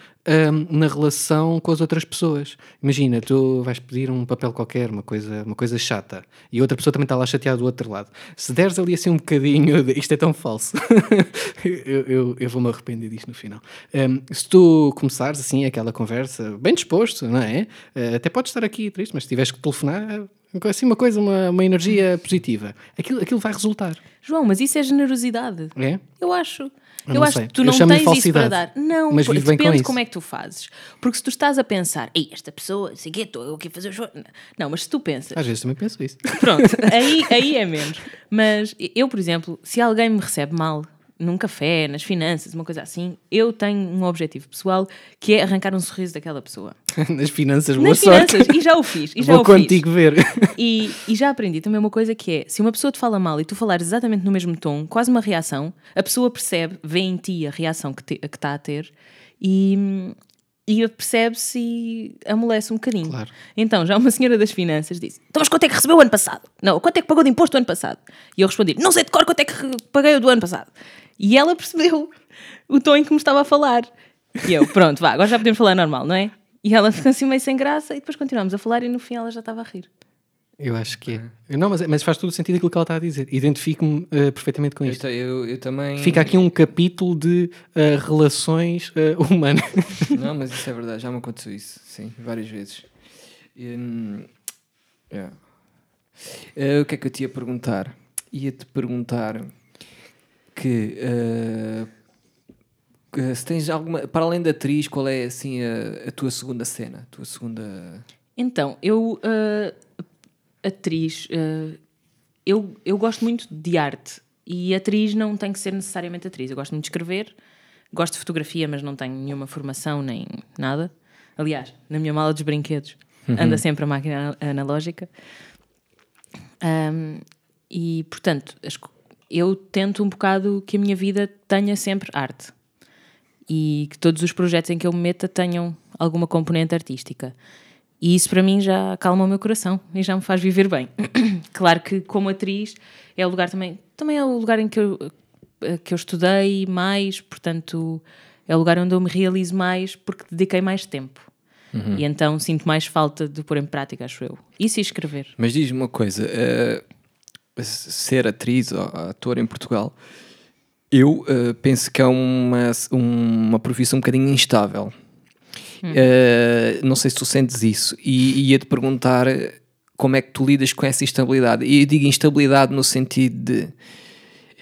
hum, na relação com as outras pessoas. Imagina, tu vais pedir um papel qualquer, uma coisa, uma coisa chata, e outra pessoa também está lá chateada do outro lado. Se deres ali assim um bocadinho de isto é tão falso, [laughs] eu, eu, eu vou-me arrepender disto no final. Hum, se tu começares assim aquela conversa bem disposto, não é? Eh, até podes estar aqui triste, mas se tiveres que telefonar, assim uma coisa, uma, uma energia positiva, aquilo, aquilo vai resultar. João, mas isso é generosidade. É? Eu acho. Eu Eu, acho sei. que tu Eu não tens isso para dar. Não, Mas vivo bem com depende como é que tu fazes. Porque se tu estás a pensar, ei, esta pessoa, sei que estou eu aqui a fazer o show. Não, mas se tu pensas, Às vezes também penso isso. pronto, aí, aí é menos. Mas eu, por exemplo, se alguém me recebe mal num café, nas finanças, uma coisa assim, eu tenho um objetivo pessoal que é arrancar um sorriso daquela pessoa. [laughs] Nas finanças, boa Nas sorte. finanças, e já o fiz. E [laughs] já Vou o fiz. contigo ver. [laughs] E, e já aprendi também uma coisa que é: se uma pessoa te fala mal e tu falares exatamente no mesmo tom, quase uma reação, a pessoa percebe, vê em ti a reação que está a ter e, e percebe-se e amolece um bocadinho. Claro. Então, já uma senhora das finanças disse: Então, mas quanto é que recebeu o ano passado? Não, quanto é que pagou de imposto o ano passado? E eu respondi: Não sei de cor quanto é que paguei o do ano passado. E ela percebeu o tom em que me estava a falar. E eu, pronto, vá, agora já podemos falar normal, não é? E ela ficou assim meio sem graça e depois continuámos a falar e no fim ela já estava a rir. Eu acho que é. Não, mas, mas faz todo o sentido aquilo que ela está a dizer. Identifico-me eh, perfeitamente com Eu, isto. ta- eu, eu também. Fica aqui um capítulo de eh, relações eh, humanas. [laughs] Não, mas isso é verdade, já me aconteceu isso, sim, várias vezes. Hum, yeah. O que é que eu te ia perguntar? Ia-te perguntar que, que se tens alguma, para além da atriz, qual é assim a, a tua segunda cena? A tua segunda. Então, eu, ah, atriz, ah, eu, eu gosto muito de arte e atriz não tem que ser necessariamente atriz. Eu gosto muito de escrever, gosto de fotografia, mas não tenho nenhuma formação nem nada. Aliás, na minha mala dos brinquedos anda sempre a máquina analógica. Ahm, e, portanto, as eu tento um bocado que a minha vida tenha sempre arte e que todos os projetos em que eu me meta tenham alguma componente artística. E isso para mim já acalma o meu coração e já me faz viver bem. [clears throat] claro que como atriz é o lugar também, também é o lugar em que eu, eh, que eu estudei mais, portanto é o lugar onde eu me realizo mais porque dediquei mais tempo. E então sinto mais falta de pôr em prática, acho eu. Isso e escrever. Mas diz-me uma coisa: eh, ser atriz ou ator em Portugal, eu eh, penso que é uma, uma profissão um bocadinho instável. Eh, não sei se tu sentes isso. E ia-te perguntar como é que tu lidas com essa instabilidade. E eu digo instabilidade no sentido de.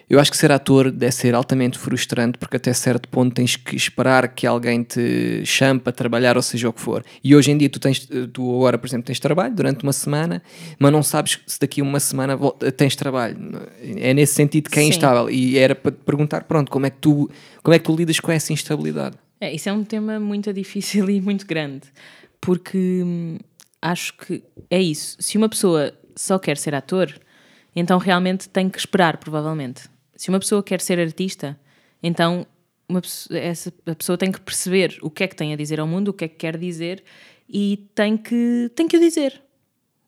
Eu acho que ser ator deve ser altamente frustrante porque até certo ponto tens que esperar que alguém te chame para trabalhar ou seja o que for. E hoje em dia tu tens, tu agora por exemplo tens trabalho durante uma semana, mas não sabes se daqui a uma semana tens trabalho. É nesse sentido que é Sim. instável. E era para te perguntar, pronto, como é que tu, como é que tu lidas com essa instabilidade? É, isso é um tema muito difícil [laughs] e muito grande, porque hum, acho que é isso. Se uma pessoa só quer ser ator, então realmente tem que esperar, provavelmente. Se uma pessoa quer ser artista, então uma essa, a pessoa tem que perceber o que é que tem a dizer ao mundo, o que é que quer dizer e tem que, tem que o dizer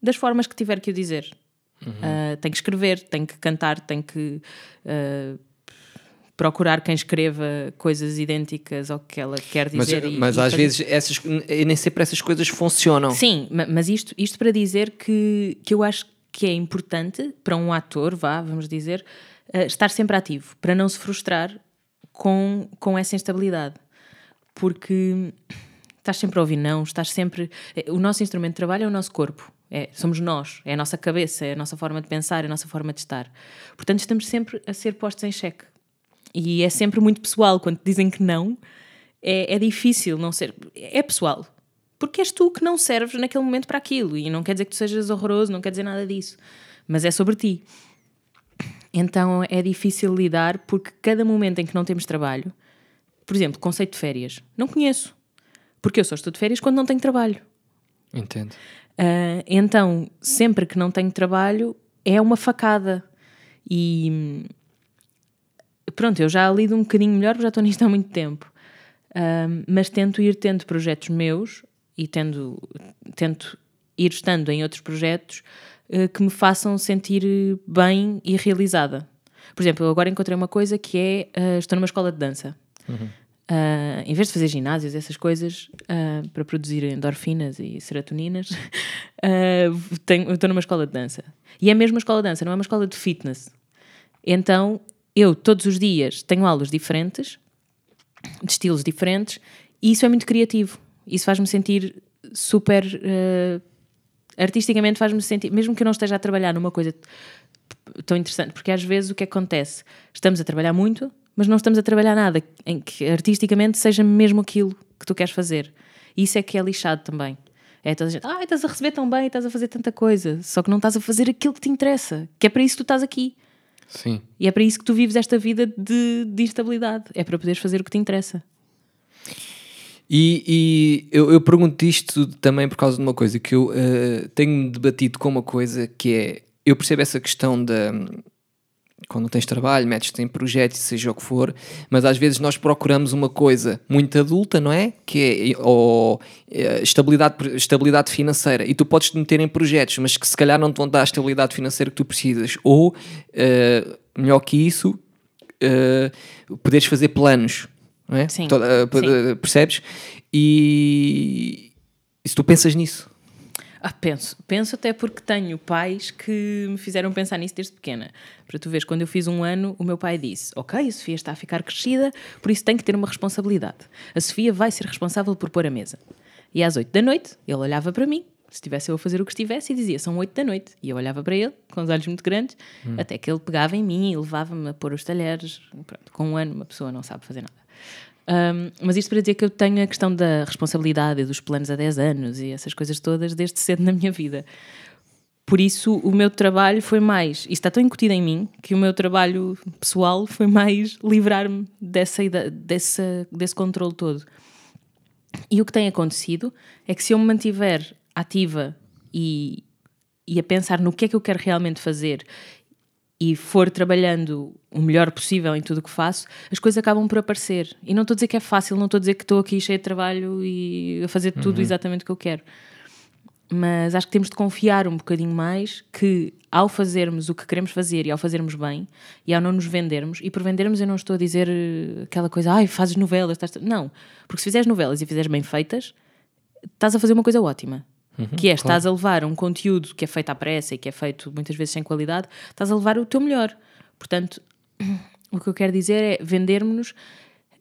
das formas que tiver que o dizer. Ah, tem que escrever, tem que cantar, tem que ah, procurar quem escreva coisas idênticas ao que ela quer Mas, dizer. e- mas e às fazer- vezes essas, nem sempre essas coisas funcionam. Sim, ma- mas isto, isto para dizer que, que eu acho que é importante para um ator, vá, vamos dizer, eh, estar sempre ativo, para não se frustrar com, com essa instabilidade. Porque estás sempre a ouvir não, estás sempre. eh, O nosso instrumento de trabalho é o nosso corpo. É, somos nós, é a nossa cabeça, é a nossa forma de pensar, é a nossa forma de estar. Portanto, estamos sempre a ser postos em xeque. E é sempre muito pessoal. Quando te dizem que não, é, é difícil não ser. É pessoal. Porque és tu que não serves naquele momento para aquilo. E não quer dizer que tu sejas horroroso, não quer dizer nada disso. Mas é sobre ti. Então é difícil lidar porque cada momento em que não temos trabalho, por exemplo, conceito de férias, não conheço. Porque eu só estou de férias quando não tenho trabalho. Entendo. Ah, então, sempre que não tenho trabalho, é uma facada. E pronto, eu já lido um bocadinho melhor, porque já estou nisto há muito tempo. Ah, mas tento ir tendo projetos meus e tendo, tento ir estando em outros projetos que me façam sentir bem e realizada. Por exemplo, eu agora encontrei uma coisa que é: ah, estou numa escola de dança. Ah, em vez de fazer ginásios, essas coisas, ah, para produzir endorfinas e serotoninas, [laughs] tenho- estou numa escola de dança. E é mesmo uma escola de dança, não é uma escola de fitness. Então, eu todos os dias tenho aulas diferentes, de estilos diferentes, e isso é muito criativo. Isso faz-me sentir super. ah, artisticamente faz-me sentir, mesmo que eu não esteja a trabalhar numa coisa tão interessante, porque às vezes o que acontece? Estamos a trabalhar muito, mas não estamos a trabalhar nada em que artisticamente seja mesmo aquilo que tu queres fazer. Isso é que é lixado também. É toda a gente, ah, estás a receber tão bem, estás a fazer tanta coisa, só que não estás a fazer aquilo que te interessa, que é para isso que tu estás aqui. Sim. E é para isso que tu vives esta vida de, de instabilidade. É para poderes fazer o que te interessa. E, e eu, eu pergunto isto também por causa de uma coisa que eu eh, tenho debatido com uma coisa que é eu percebo essa questão da quando tens trabalho, metes-te em projetos, seja o que for, mas às vezes nós procuramos uma coisa muito adulta, não é? Que é ou, eh, estabilidade, estabilidade financeira. E tu podes te meter em projetos, mas que se calhar não te vão dar a estabilidade financeira que tu precisas. Ou, eh, melhor que isso, eh, poderes fazer planos, não é? Sim, Toda- eh, sim. eh, percebes? E, e se tu pensas nisso, Ah, penso. Penso até porque tenho pais que me fizeram pensar nisso desde pequena. Para tu veres, quando eu fiz um ano, o meu pai disse: Ok, a Sofia está a ficar crescida, por isso tem que ter uma responsabilidade. A Sofia vai ser responsável por pôr a mesa. E às oito da noite, ele olhava para mim, se estivesse eu a fazer o que estivesse, e dizia: São oito da noite. E eu olhava para ele, com os olhos muito grandes, até que ele pegava em mim e levava-me a pôr os talheres. Pronto, com um ano, uma pessoa não sabe fazer nada. Um, mas isto para dizer que eu tenho a questão da responsabilidade dos planos a 10 anos e essas coisas todas desde cedo na minha vida. Por isso, o meu trabalho foi mais. Isto está tão incutido em mim que o meu trabalho pessoal foi mais livrar-me dessa, dessa, desse controle todo. E o que tem acontecido é que se eu me mantiver ativa e, e a pensar no que é que eu quero realmente fazer e for trabalhando o melhor possível em tudo o que faço, as coisas acabam por aparecer. E não estou a dizer que é fácil, não estou a dizer que estou aqui cheia de trabalho e a fazer tudo exatamente o que eu quero. Mas acho que temos de confiar um bocadinho mais que ao fazermos o que queremos fazer e ao fazermos bem e ao não nos vendermos, e por vendermos eu não estou a dizer eh, aquela coisa, ai, fazes novelas, estás... não. Porque se fizeres novelas e fizeres bem feitas, estás a fazer uma coisa ótima. Que é, estás a levar um conteúdo que é feito à pressa e que é feito muitas vezes sem qualidade, estás a levar o teu melhor. Portanto, [clears throat] o que eu quero dizer é vendermos-nos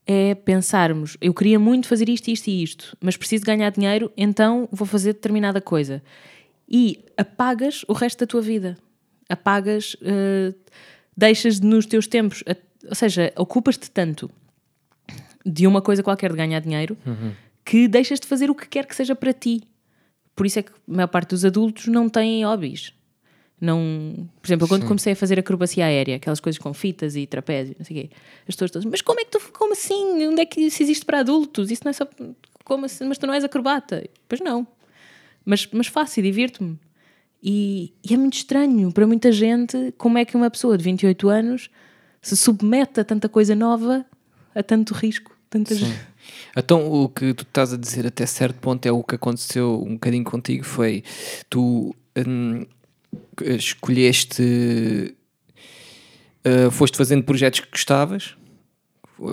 é pensarmos, eu queria muito fazer isto, isto e isto, mas preciso ganhar dinheiro, então vou fazer determinada coisa. E apagas o resto da tua vida. Apagas, eh, deixas nos teus tempos, ou seja, ocupas-te tanto de uma coisa qualquer de ganhar dinheiro que deixas de fazer o que quer que seja para ti. Por isso é que a maior parte dos adultos não têm hobbies. Não, por exemplo, quando comecei a fazer acrobacia aérea, aquelas coisas com fitas e trapézio, não sei o quê, as pessoas todas, mas como é que tu, como assim? Onde é que isso existe para adultos? Isso não é só, como assim? Mas tu não és acrobata? Pois não. Mas, mas faço e divirto-me. E, e é muito estranho para muita gente como é que uma pessoa de 28 anos se submete a tanta coisa nova, a tanto risco. Tantas... Então, o que tu estás a dizer até certo ponto é o que aconteceu um bocadinho contigo, foi tu hum, escolheste uh, foste fazendo projetos que gostavas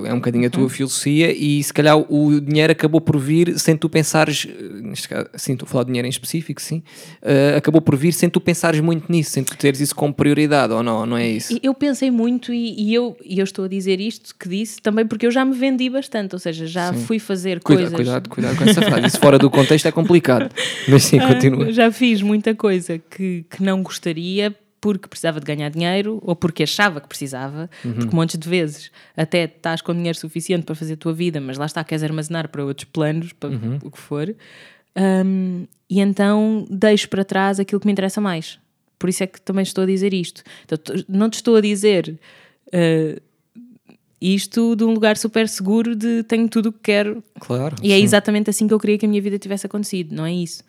é um bocadinho a tua filosofia e se calhar o dinheiro acabou por vir sem tu pensares, neste caso, sim, estou a falar de dinheiro em específico, sim, uh, acabou por vir sem tu pensares muito nisso, sem tu teres isso como prioridade, ou não, não é isso? Eu pensei muito e, e eu, e eu estou a dizer isto que disse também porque eu já me vendi bastante, ou seja, já Sim. fui fazer Cuida, coisas. Cuidado, cuidado com essa frase, isso fora do contexto é complicado, [laughs] mas sim, continua. Ah, Já fiz muita coisa que, que não gostaria porque precisava de ganhar dinheiro ou porque achava que precisava, porque montes de vezes até estás com dinheiro suficiente para fazer a tua vida, mas lá está, queres armazenar para outros planos, para o que for, Hum, e então deixo para trás aquilo que me interessa mais. Por isso é que também estou a dizer isto. Então, não te estou a dizer uh, isto de um lugar super seguro de tenho tudo o que quero Claro. e é sim. exatamente assim que eu queria que a minha vida tivesse acontecido, não é isso.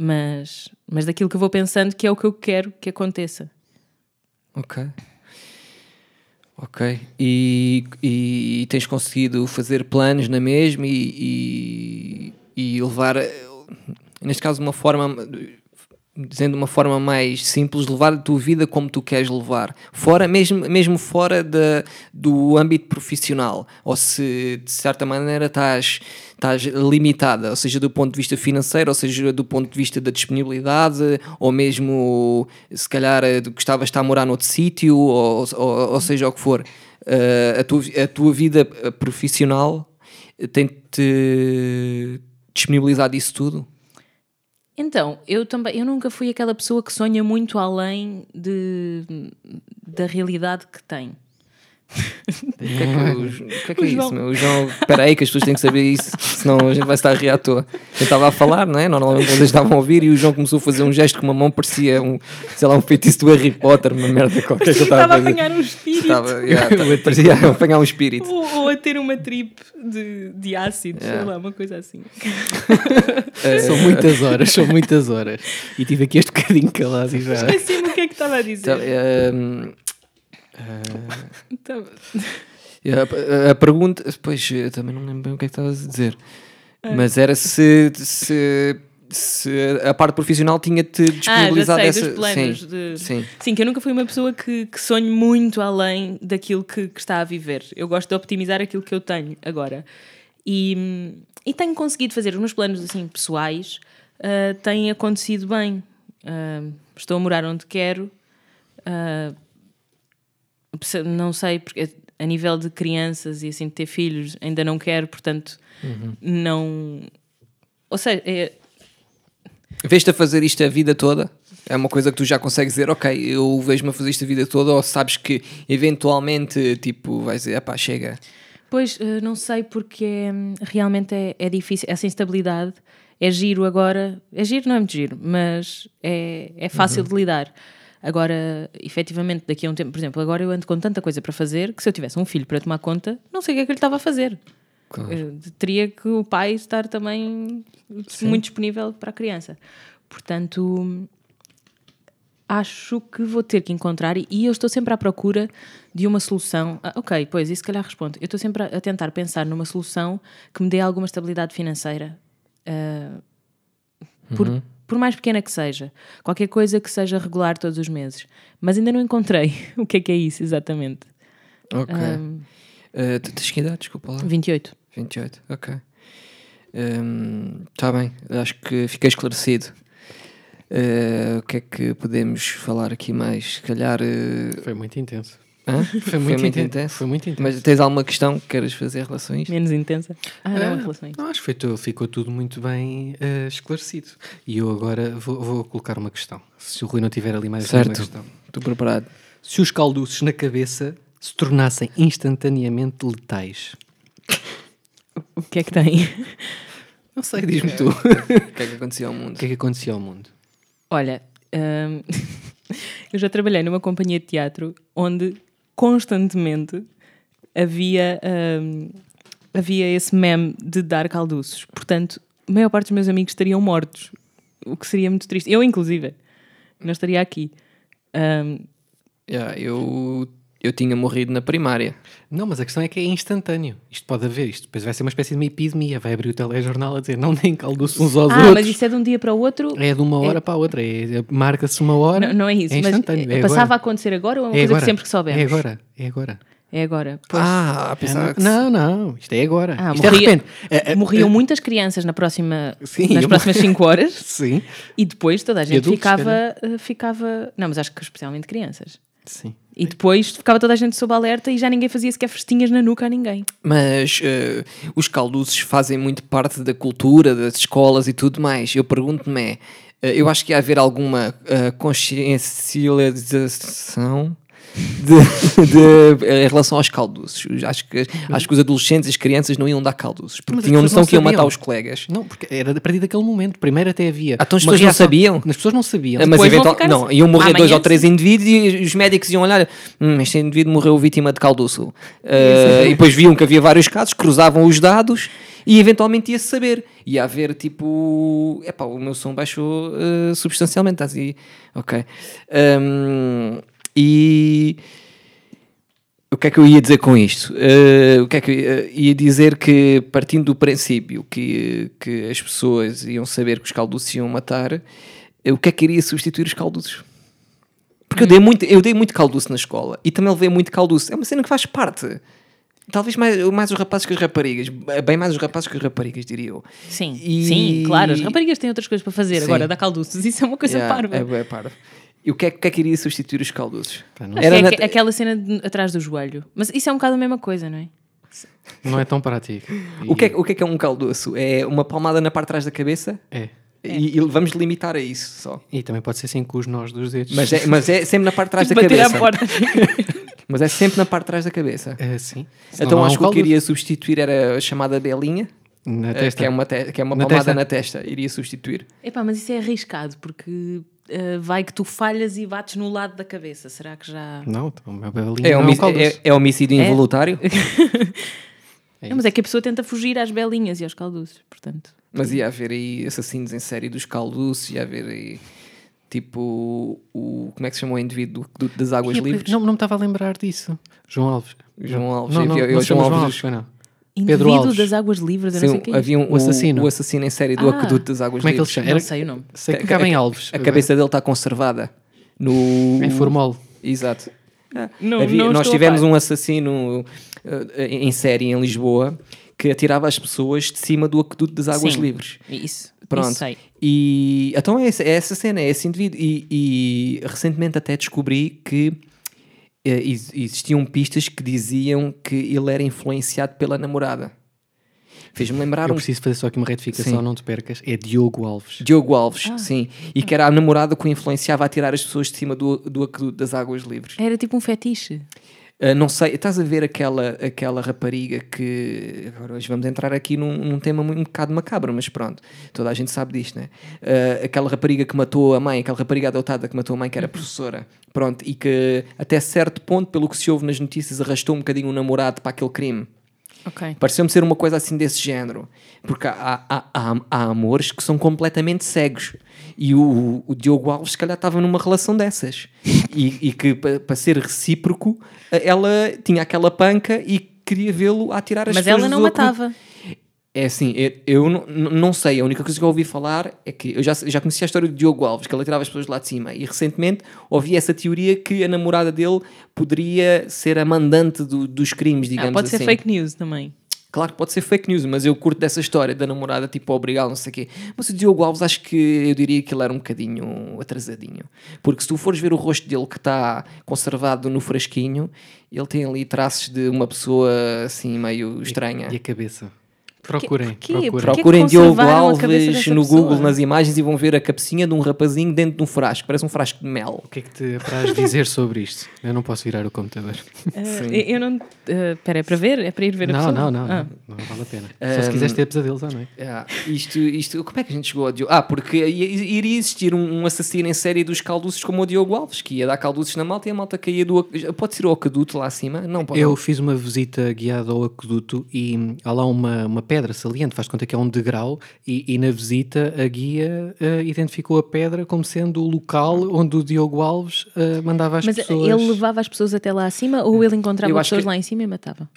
Mas, mas daquilo que eu vou pensando que é o que eu quero que aconteça. Ok. Ok. E, e, tens conseguido fazer planos na mesma e, e, e levar, eh, neste caso, uma forma, dizendo de uma forma mais simples, levar a tua vida como tu queres levar. Fora, mesmo, mesmo fora da, do âmbito profissional. Ou se, de certa maneira, estás, estás limitada, ou seja, do ponto de vista financeiro, ou seja, do ponto de vista da disponibilidade, ou mesmo, se calhar, eh, gostavas de estar a morar noutro sítio, ou, ou, ou seja o que for. Eh, a, tua, a tua vida eh, profissional tem-te disponibilizado isso tudo? Então, eu também, eu nunca fui aquela pessoa que sonha muito além de, da realidade que tem. O que é, que, o, o que é, que é [laughs] isso, João. meu? O João, espera aí que as pessoas têm que saber isso, senão a gente vai estar a rir à toa. Eu estava a falar, não é? Normalmente eles estavam a ouvir e o João começou a fazer um gesto com uma mão, parecia um, sei lá, um feitiço do Harry Potter, uma merda qualquer que estava Estava a apanhar um espírito. Estava, [laughs] yeah, tá- parecia a apanhar um espírito. Ou, ou a ter uma trip de, de ácido, sei Yeah. lá, uma coisa assim. São muitas horas, são muitas horas. E tive aqui este bocadinho calado e já. Esqueci-me o que é que estava a dizer. Então, ehm, [laughs] Estava- a, a pergunta, pois eu também não me lembro bem o que é que estavas a dizer, mas era se, se, se a parte profissional tinha-te Ah, já disponibilizado sei, essa. dos planos. sim, de- sim. Sim, que eu nunca fui uma pessoa que, que sonho muito além daquilo que, que está a viver. Eu gosto de optimizar aquilo que eu tenho agora. E, e tenho conseguido fazer os meus planos assim, pessoais, ah, têm acontecido bem. Ah, estou a morar onde quero. Ah, perce- não sei, porque a nível de crianças e assim de ter filhos, ainda não quero, portanto, não. Ou seja, é, Vês-te a fazer isto a vida toda? É uma coisa que tu já consegues dizer, ok, eu vejo-me a fazer isto a vida toda, ou sabes que eventualmente, tipo, vais dizer, pá, chega. Pois, eh, não sei porque é, realmente é, é difícil. Essa instabilidade é giro agora. É giro, não é muito giro, mas é, é fácil de lidar. Agora, efetivamente, daqui a um tempo, por exemplo, agora eu ando com tanta coisa para fazer que se eu tivesse um filho para tomar conta, não sei o que é que ele estava a fazer. Claro. Teria que o pai estar também muito disponível para a criança. Portanto, acho que vou ter que encontrar, e- eu estou sempre à procura de uma solução. Ah, ok, pois, isso se calhar responde. Eu estou sempre a, tentar pensar numa solução que me dê alguma estabilidade financeira. ah, por, por mais pequena que seja. Qualquer coisa que seja regular todos os meses. Mas ainda não encontrei [laughs] o que é que é isso exatamente. Ok. Ahm, Eh, tu tens que idade, desculpa lá. 28. 28, ok. Está bem, acho que fiquei esclarecido. Eh, o que é que podemos falar aqui mais? Se calhar. eh, Foi muito intenso. Hã? [laughs] Foi muito, intenso. Foi muito intenso. Mas tens alguma questão que queres fazer em relação a isto? Menos intensa. Ah, não, Ah, em relação a isso. não, acho que foi tu- ficou tudo muito bem eh, esclarecido. E eu agora vou, vou colocar uma questão. Se o Rui não tiver ali mais Certo. uma questão. Estou preparado. Se os calduços na cabeça se tornassem instantaneamente letais. O que é que tem? [laughs] Não sei, diz-me tu. O que é que acontecia ao mundo? O que é que acontecia ao mundo? Olha, hum, [laughs] eu já trabalhei numa companhia de teatro onde constantemente havia, hum, havia esse meme de dar calduços. Portanto, a maior parte dos meus amigos estariam mortos, o que seria muito triste. Eu, inclusive, não estaria aqui. Hum, Yeah, eu, eu tinha morrido na primária. Não, mas a questão é que é instantâneo. Isto pode haver, isto depois vai ser uma espécie de uma epidemia. Vai abrir o telejornal a dizer não deem calduços uns aos ah, outros. mas isso é de um dia para o outro? É de uma hora para a outra. É, marca-se uma hora. Não, não é isso, É mas instantâneo. é passava a agora. acontecer agora ou é uma É coisa agora. que sempre que soubemos? É agora. É agora. É agora. Pois. Ah, É, apesar que... não, não. Isto é agora. Ah, isto é de morria- repente. É, é, Morriam é- muitas crianças na próxima, Sim, nas próximas 5 horas [laughs] Sim. e depois toda a gente adultos, ficava, eh, ficava. Não, mas acho que especialmente crianças. Sim. E depois ficava toda a gente sob alerta e já ninguém fazia sequer festinhas na nuca a ninguém. Mas eh, os calduços fazem muito parte da cultura, das escolas e tudo mais. Eu pergunto-me, eh, eu acho que ia haver alguma eh, consciencialização de, de- em relação aos calduços. Acho que, acho que os adolescentes e as crianças não iam dar calduços, porque Mas as tinham noção que iam matar os colegas. Não, porque era a partir daquele momento. Primeiro até havia. Ah, então as pessoas não sabiam? As pessoas não sabiam. Ah, Mas Depois vão eventual, ficar não, assim. iam morrer Amanhã dois ou três indivíduos e os médicos iam olhar, hum, este indivíduo morreu vítima de calduço. Ah, e depois viam que havia vários casos, cruzavam os dados e eventualmente ia-se saber. Ia haver tipo, epá, o meu som baixou ah, substancialmente, estás aí, ok. Hum, e o que é que eu ia dizer com isto? Eh, o que é que eu ia- ia dizer que, partindo do princípio que, que as pessoas iam saber que os calduços iam matar, eh, o que é que iria substituir os calduços? Porque eu, dei muito, eu dei muito calduço na escola e também levei muito calduço. É uma cena que faz parte. Talvez mais, mais os rapazes que as raparigas. Bem mais os rapazes que as raparigas, diria eu. Sim, E- sim, claro. As raparigas têm outras coisas para fazer. Sim. Agora, dar calduços, isso é uma coisa Yeah, parva. É, bué parvo. E o que é, o que é que iria substituir os Era que é na- aque- aquela cena de- atrás do joelho. Mas isso é um bocado a mesma coisa, não é? Não é tão prático. O que, é, o que é que é um caldoço? É uma palmada na parte de trás da cabeça? É. E, e vamos limitar a isso só. E também pode ser assim com os nós dos dedos. Mas é, mas é sempre na parte de trás [laughs] da Bater à cabeça. porta. [laughs] Mas é sempre na parte de trás da cabeça. É, sim. Senão então acho um que o que iria substituir era a chamada belinha, Na eh, testa. que é uma, te- que é uma Na palmada testa. na testa. Iria substituir. Epá, mas isso é arriscado, porque eh, vai que tu falhas e bates no lado da cabeça. Será que já... Não, então, o meu belinho É, não é homic- caldoço. é, é homicídio É? involuntário, [laughs] É não, mas é que a pessoa tenta fugir às belinhas e aos calduços, portanto... mas ia haver aí assassinos em série dos calduços, ia haver aí tipo o. Como é que se chama o indivíduo do- das águas Ih, livres? Não, não me estava a lembrar disso. João Alves. João Alves. Não, não, não, eu, se João João Alves Alves, foi não. Indivíduo Pedro Alves. das águas livres, eu não Sim, sei o que é havia um, O assassino. O, assassino em série do Ah. aqueduto das águas Como é que ele livres. se chama? Não Era- sei o nome. Sei que acaba em Alves. A cabeça dele está conservada no. Em Formol. Exato. Não- Havia- não nós estou a tivemos par. um assassino uh, em série em Lisboa que atirava as pessoas de cima do aqueduto das águas Sim. livres. Isso, Pronto. isso sei. E então é essa, é essa cena, é esse indivíduo. E, e recentemente até descobri que eh, existiam pistas que diziam que ele era influenciado pela namorada. Fez-me lembrar Eu um preciso fazer só aqui uma retificação, Sim. não te percas. É Diogo Alves. Diogo Alves, Ah. sim. E que era a namorada que o influenciava a tirar as pessoas de cima do, do aqueduto das águas livres. Era tipo um fetiche. Uh, não sei, estás a ver aquela, aquela rapariga que. Agora hoje vamos entrar aqui num, num tema um bocado macabro, mas pronto, toda a gente sabe disto, né? Uh, aquela rapariga que matou a mãe, aquela rapariga adotada que matou a mãe, que era professora, pronto, e que até certo ponto, pelo que se ouve nas notícias, arrastou um bocadinho o namorado para aquele crime. Ok. Pareceu-me ser uma coisa assim desse género. Porque há, há, há, há amores que são completamente cegos. E o, o Diogo Alves, se calhar, estava numa relação dessas. E, e que, para ser recíproco, ela tinha aquela panca e queria vê-lo a tirar as Mas ela não do aqueduto. É assim, eu, eu não, sei, a única coisa que eu ouvi falar é que eu já, já conhecia a história do Diogo Alves, que ele tirava as pessoas lá de cima, e recentemente ouvi essa teoria que a namorada dele poderia ser a mandante do- dos crimes, digamos Ah, pode assim. ser fake news também. Claro que pode ser fake news, mas eu curto dessa história da namorada, tipo, obrigá-lo, não sei o quê. Mas o Diogo Alves, acho que eu diria que ele era um bocadinho atrasadinho. Porque se tu fores ver o rosto dele que está conservado no frasquinho, ele tem ali traços de uma pessoa assim meio estranha. E a cabeça. Procurem, porquê? procurem. Porquê Procurem Diogo a Alves no pessoa? Google, nas imagens, e vão ver a cabecinha de um rapazinho dentro de um frasco. Parece um frasco de mel. O que é que te apraz dizer sobre isto? Eu não posso virar o computador. Ah, eu não. Espera, é para ver? É para ir ver a Não, pessoa? não, não, Ah. não. Não vale a pena. Só se Um, quiseres ter pesadelos à noite. Ah, isto, isto, como é que a gente chegou ao Diogo? Ah, porque ia- iria existir um, um assassino em série dos calduços como o Diogo Alves, que ia dar calduços na malta e a malta caía do. Pode ser o aqueduto lá acima? Não, pode. Eu fiz uma visita guiada ao aqueduto e há lá uma, uma pedra saliente, faz conta que é um degrau, e, e na visita a guia eh, identificou a pedra como sendo o local onde o Diogo Alves eh, mandava as Mas pessoas. ele levava as pessoas até lá acima ou ele encontrava Eu acho pessoas que- lá em cima e matava?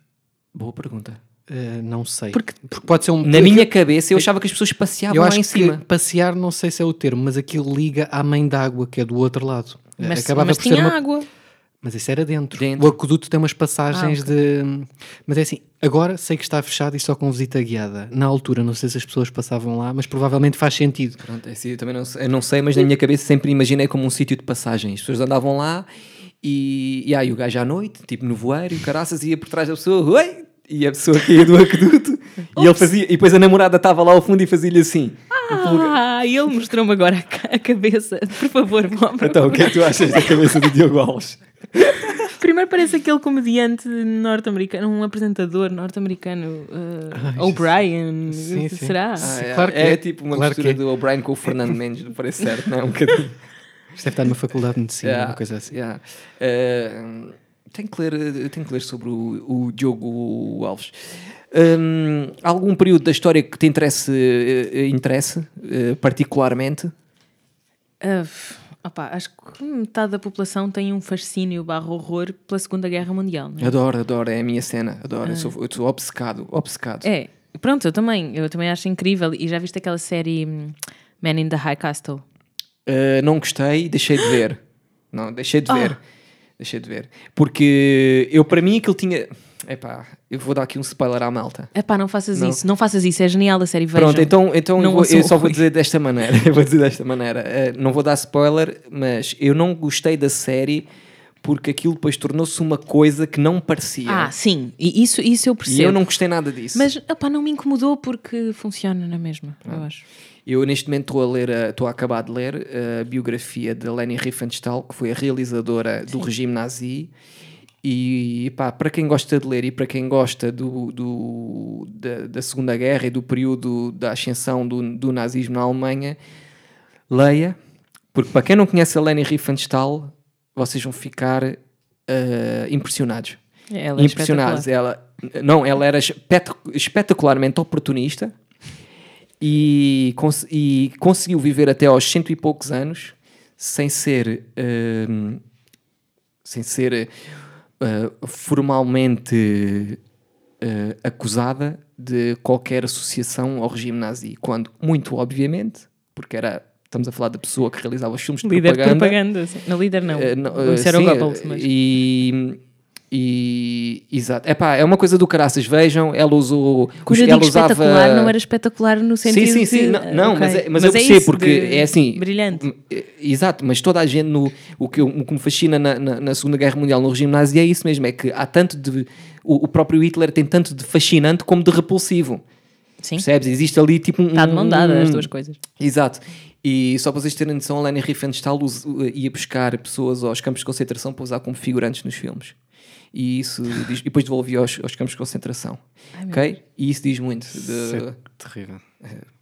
Boa pergunta. Eh, não sei. Porque- Porque pode ser um. Na minha cabeça, eu achava que as pessoas passeavam eu lá em que cima. passear, não sei se é o termo, mas aquilo liga à mãe d'água, que é do outro lado. Mas, Acabava mas por tinha ser uma água. Mas isso era dentro. Dentro. O aqueduto tem umas passagens Ah, de. Mas é assim, agora sei que está fechado e só com visita guiada. Na altura, não sei se as pessoas passavam lá, mas provavelmente faz sentido. Pronto, é assim, eu também não sei, eu não sei, mas na minha cabeça sempre imaginei como um sítio de passagem. As pessoas andavam lá e, e aí o gajo à noite, tipo no voeiro, e o caraças ia por trás da pessoa, oi! E a pessoa caía do aqueduto e ele fazia, e depois a namorada estava lá ao fundo e fazia-lhe assim. Ah, ele mostrou-me agora a, ca- a cabeça. Por favor, à Então, o que é que tu achas da cabeça do Diogo Alves? Primeiro parece aquele comediante norte-americano, um apresentador norte-americano, uh, O'Brien. Será? Ah, é, claro que é é. tipo uma Claro mistura é. do O'Brien com o Fernando Mendes, não parece certo, não é? Um [laughs] bocadinho. Isto deve estar numa faculdade de medicina, Yeah, uma coisa assim. yeah. Eh, tenho, que ler, eh, tenho que ler sobre o, o Diogo Alves. Hum, algum período da história que te interesse, eh, interesse eh, particularmente? Ah, f- opá, acho que metade da população tem um fascínio barra horror pela Segunda Guerra Mundial. É? Adoro, adoro, é a minha cena. Adoro, eu, sou, eu sou obcecado, obcecado. É, pronto, eu também. Eu também acho incrível. E já viste aquela série hum, Man in the High Castle? Não gostei, deixei de ver. [gasps] Não, deixei de Ah. ver. Deixei de ver. Porque eu, para mim, aquilo tinha. Epá, eu vou dar aqui um spoiler à malta. Epá, não faças Não. isso. Não faças isso. É genial a série. Vejam. Pronto, então, então eu, vou- eu só vou dizer desta maneira. [laughs] Eu vou dizer desta maneira. Eh, não vou dar spoiler, mas eu não gostei da série porque aquilo depois tornou-se uma coisa que não parecia. Ah, sim. E isso, isso eu e percebo. eu não gostei nada disso. Mas epá, não me incomodou porque funciona na mesma, eu acho. Eu neste momento estou a ler, a- estou a acabar de ler a biografia de Leni Riefenstahl, que foi a realizadora do regime nazi. E pá, para quem gosta de ler e para quem gosta do, do- da, da Segunda Guerra e do período da ascensão do, do nazismo na Alemanha, leia, porque para quem não conhece a Leni Riefenstahl, vocês vão ficar ah, impressionados. Ela é impressionados. Ela, não, ela era espet- espetacularmente oportunista e, cons- e conseguiu viver até aos cento e poucos anos sem ser hum, sem ser uh, formalmente uh, acusada de qualquer associação ao regime nazi, quando muito obviamente, porque era estamos a falar da pessoa que realizava os filmes de Líder de propaganda, propaganda. sim. Não, líder não. eh, não, eh, o sim, Goebbels, eh, mas... E, e exato. Epá, é uma coisa do caraças, vejam, ela usou. Quando eu ela usava. espetacular, não era espetacular no sentido Sim, sim, sim. de- Não, não, ok. mas, é, mas, eu percebo, isso, porque de- é assim. Brilhante. eh, Exato, mas toda a gente no. O que, o que me fascina na, na, na Segunda Guerra Mundial no regime nazi é isso mesmo: é que há tanto de. O, o próprio Hitler tem tanto de fascinante como de repulsivo. Sim. Percebes? Existe ali tipo um. Está de mão dada um- as duas coisas. Exato. E só para vocês terem noção, a Leni Riefenstahl ia buscar pessoas aos campos de concentração para usar como figurantes nos filmes. E isso diz- e depois devolvia aos, aos campos de concentração. ok? E isso diz muito. de- Isso é terrível.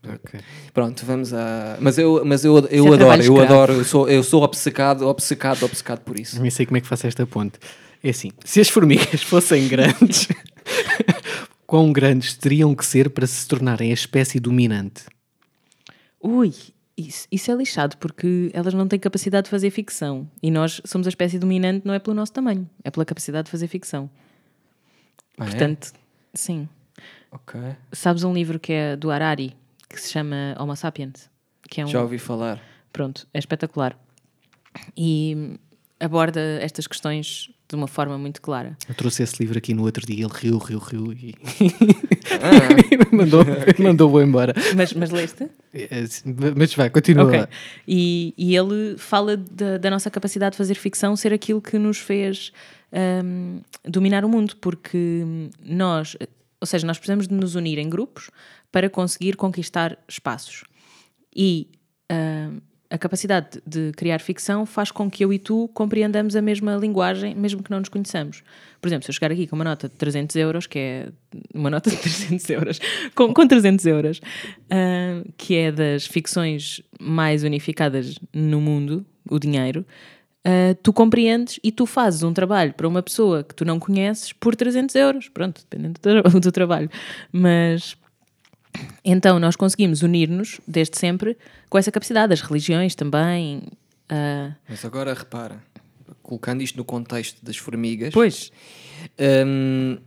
Ok. Pronto, vamos a. Mas eu, mas eu, eu é adoro, eu adoro, eu sou, eu sou obcecado, obcecado, obcecado por isso. Nem sei como é que faço esta ponte. É assim, se as formigas [laughs] fossem grandes, quão grandes teriam que ser para se tornarem a espécie dominante? Ui, isso, isso é lixado porque elas não têm capacidade de fazer ficção. E nós somos a espécie dominante não é pelo nosso tamanho, é pela capacidade de fazer ficção. Ah, é? Portanto, sim. Ok. Sabes um livro que é do Harari, que se chama Homo Sapiens? Que é um, Já ouvi falar. Pronto, é espetacular. E aborda estas questões de uma forma muito clara. Eu trouxe esse livro aqui no outro dia, ele riu, riu, riu e Ah, [laughs] mandou- mandou-o embora. Mas, mas leste? É, Mas vai, continua. Ok. lá. E, e ele fala da, da nossa capacidade de fazer ficção ser aquilo que nos fez hum, dominar o mundo, porque nós, ou seja, nós precisamos de nos unir em grupos para conseguir conquistar espaços. E ah, a capacidade de criar ficção faz com que eu e tu compreendamos a mesma linguagem, mesmo que não nos conheçamos. Por exemplo, se eu chegar aqui com uma nota de 300 euros, que é uma nota de [laughs] 300 euros, com, com 300 euros, ah, que é das ficções mais unificadas no mundo, o dinheiro, ah, tu compreendes e tu fazes um trabalho para uma pessoa que tu não conheces por 300 euros. Pronto, dependendo do, tra- [laughs] do trabalho. Mas então nós conseguimos unir-nos desde sempre com essa capacidade. As religiões também. ah, Mas agora repara, colocando isto no contexto das formigas, pois, hum,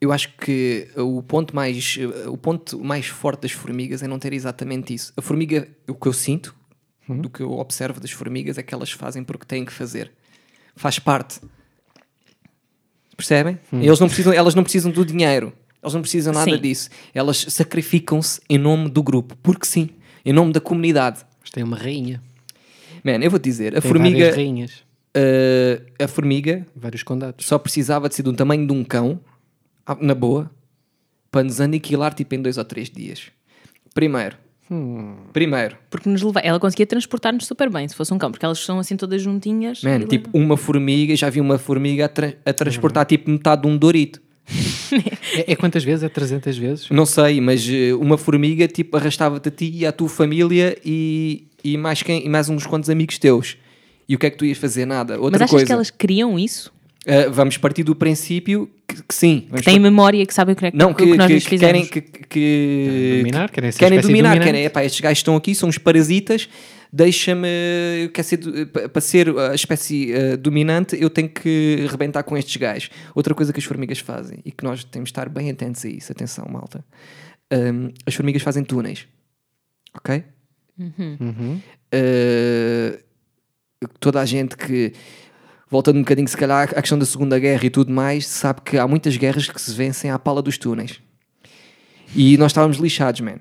eu acho que o ponto, mais, o ponto mais forte das formigas é não ter exatamente isso. A formiga, o que eu sinto, do que eu observo das formigas, é que elas fazem porque têm que fazer. Faz parte. Percebem? Eles não precisam, elas não precisam do dinheiro. Elas não precisam nada Sim. disso. Elas sacrificam-se em nome do grupo. Porque sim. Em nome da comunidade. Mas tem uma rainha. Man, eu vou dizer, a Tem formiga, várias rainhas. uh, a formiga Vários condados. só precisava de ser do tamanho de um cão, ah, na boa, para nos aniquilar tipo em dois ou três dias. Primeiro, primeiro, porque nos leva... ela conseguia transportar-nos super bem se fosse um cão, porque elas são assim todas juntinhas. man, e tipo levam. uma formiga, já vi uma formiga a, tra- a transportar tipo metade de um Dorito. [laughs] É, é quantas vezes? É 300 vezes? Não sei, mas eh, uma formiga tipo arrastava-te a ti e à tua família e, e, mais quem, e mais uns quantos amigos teus. E o que é que tu ias fazer? Nada. Outra Mas achas coisa. que elas queriam isso? Uh, vamos partir do princípio que, que sim. Que têm memória, que sabem o que, é que, Não, que, que nós que- lhes que fizemos. querem que, que- dominar, querem ser querem dominar, querem, epá, estes gajos estão aqui, são uns parasitas, deixa-me, eu quero ser, para ser a espécie eh, dominante, eu tenho que rebentar com estes gajos. Outra coisa que as formigas fazem, e que nós temos de estar bem atentos a isso, atenção malta, Hum, as formigas fazem túneis, ok? Uhum. Uh, toda a gente que voltando um bocadinho se calhar à questão da Segunda Guerra e tudo mais, sabe que há muitas guerras que se vencem à pala dos túneis. E nós estávamos lixados, man.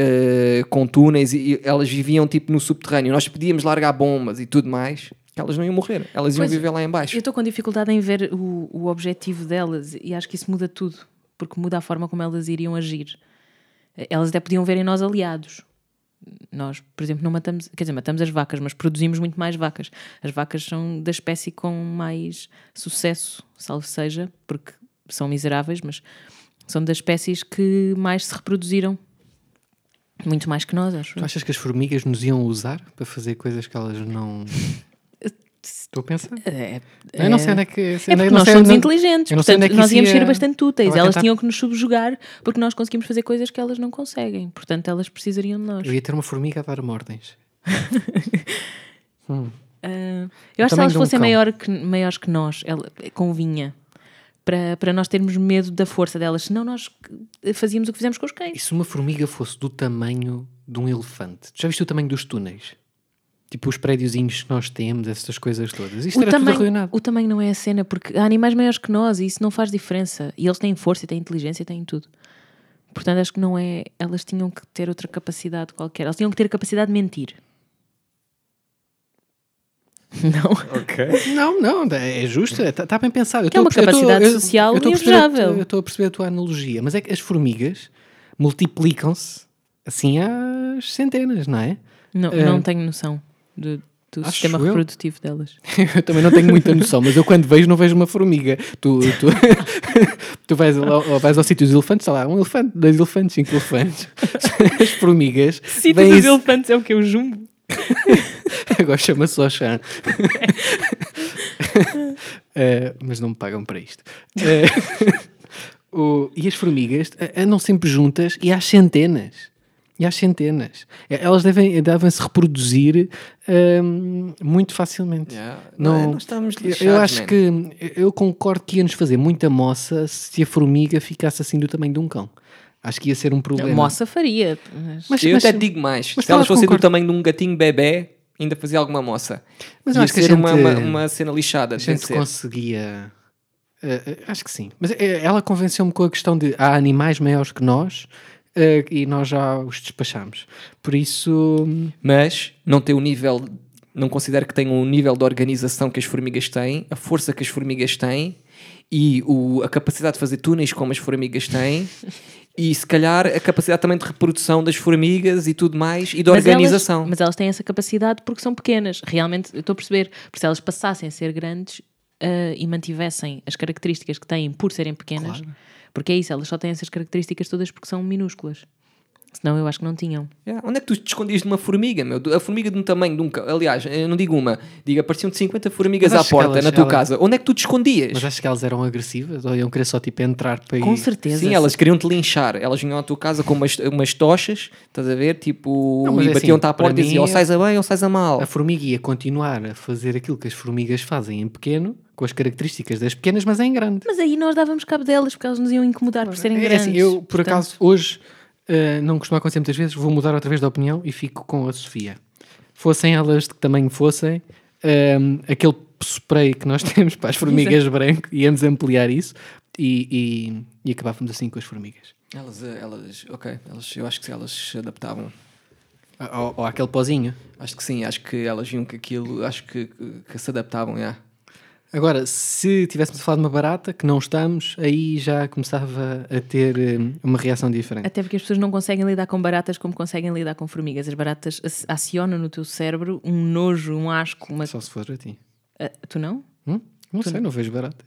Uh, com túneis e, e elas viviam tipo no subterrâneo. Nós podíamos largar bombas e tudo mais, que elas não iam morrer, elas iam Pois, viver lá em baixo. Eu estou com dificuldade em ver o, o objetivo delas e acho que isso muda tudo, porque muda a forma como elas iriam agir. Elas até podiam ver em nós aliados. Nós, por exemplo, não matamos, quer dizer, matamos as vacas, mas produzimos muito mais vacas. As vacas são da espécie com mais sucesso, salvo seja, porque são miseráveis, mas são das espécies que mais se reproduziram. Muito mais que nós, acho. Tu achas que as formigas nos iam usar para fazer coisas que elas não. [laughs] Estou a pensar. É, Eu não sei onde é que. É porque nós somos onde- inteligentes, é portanto, que nós íamos ser bastante úteis. Elas tentar- tinham que nos subjugar porque nós conseguimos fazer coisas que elas não conseguem. Portanto, elas precisariam de nós. Eu ia ter uma formiga a dar-me ordens. [laughs] Ah, eu acho que se elas um fossem cão. maior que, maiores que nós, ela, convinha. Para, para nós termos medo da força delas, senão nós fazíamos o que fizemos com os E cães. se uma formiga fosse do tamanho de um elefante? Tu já viste o tamanho dos túneis? Tipo os prédiozinhos que nós temos, essas coisas todas. Isto O era tudo tamanho, arruinado. o tamanho não é a cena, porque há animais maiores que nós e isso não faz diferença. E eles têm força, e têm inteligência, e têm tudo. Portanto, acho que não é. Elas tinham que ter outra capacidade qualquer. Elas tinham que ter a capacidade de mentir. [laughs] Não. Não, não, é justo, está bem pensado. Eu Que é uma eu capacidade eu- social eu tua- invejável. Eu estou a perceber a tua analogia, mas é que as formigas multiplicam-se assim às centenas, não é? Não, É. não tenho noção do, do Acho sistema eu. reprodutivo delas. [laughs] Eu também não tenho muita noção, mas eu quando vejo, não vejo uma formiga. Tu, tu, [laughs] tu vais, ao, vais ao sítio dos elefantes, está lá, um elefante, dois elefantes, cinco elefantes. As formigas. Sítio dos elefantes é o que? O jumbo? [laughs] Agora chama-se só chá. Eh, [laughs] mas não me pagam para isto. Eh, o- e as formigas andam sempre juntas e às centenas. E às centenas. Eh, Elas devem, devem se reproduzir ehm, muito facilmente. Yeah. Não, nós estávamos eu- lixados, eu acho man. que eu concordo que ia nos fazer muita moça se a formiga ficasse assim do tamanho de um cão. Acho que ia ser um problema. Moça faria. Mas... Mas- eu mas- até digo mais. mas Se elas fossem do tamanho de um gatinho bebê, ainda fazia alguma moça. Mas Ia acho que ser uma, gente- uma, uma cena lixada A gente conseguia. eh, acho que sim. Mas eh, ela convenceu-me com a questão de há animais maiores que nós eh, e nós já os despachamos. Por isso. Mas não tem o nível, não considero que tenham o nível de organização que as formigas têm, a força que as formigas têm e o, a capacidade de fazer túneis como as formigas têm [laughs] e se calhar a capacidade também de reprodução das formigas e tudo mais e de Mas organização. Elas, mas elas têm essa capacidade porque são pequenas. Realmente, eu estou a perceber. Porque se elas passassem a ser grandes ah, e mantivessem as características que têm por serem pequenas, porque é isso, elas só têm essas características todas porque são minúsculas. Senão eu acho que não tinham. Yeah, Onde é que tu te escondias de uma formiga, meu? A formiga de um tamanho de um Aliás, eu não digo uma, digo, apareciam de 50 formigas à acho que porta elas- na tua elas- casa. Onde é que tu te escondias? Mas achas que elas eram agressivas ou iam querer só tipo entrar para ir? Com certeza. Sim, elas queriam te linchar. Elas vinham à tua casa com umas, umas tochas, estás a ver? Tipo, Não, e é batiam-te assim, à porta e diziam ou é- sais a bem ou sais a mal. A formiga ia continuar a fazer aquilo que as formigas fazem em pequeno, com as características das pequenas, mas em grande. Mas aí nós dávamos cabo delas porque elas nos iam incomodar por serem É grandes. assim, eu, por Portanto, acaso, hoje, eh, não costuma acontecer muitas vezes, vou mudar outra vez de opinião e fico com a Sofia. Fossem elas de que tamanho fossem, ehm, aquele spray que nós [laughs] temos para as formigas branco, íamos ampliar isso e, e, e acabávamos assim com as formigas. Elas, eh, elas, ok, elas, eu acho que elas se adaptavam. Ou, ou aquele pozinho. Acho que sim, acho que elas viam que aquilo, acho que, que, se adaptavam, yeah. Agora, se tivéssemos a falar de uma barata, que não estamos, aí já começava a ter eh, uma reação diferente. Até porque as pessoas não conseguem lidar com baratas como conseguem lidar com formigas. As baratas ac- acionam no teu cérebro um nojo, um asco, uma... Só se for a ti. Ah, tu não? Hum? Não sei, não vejo baratas.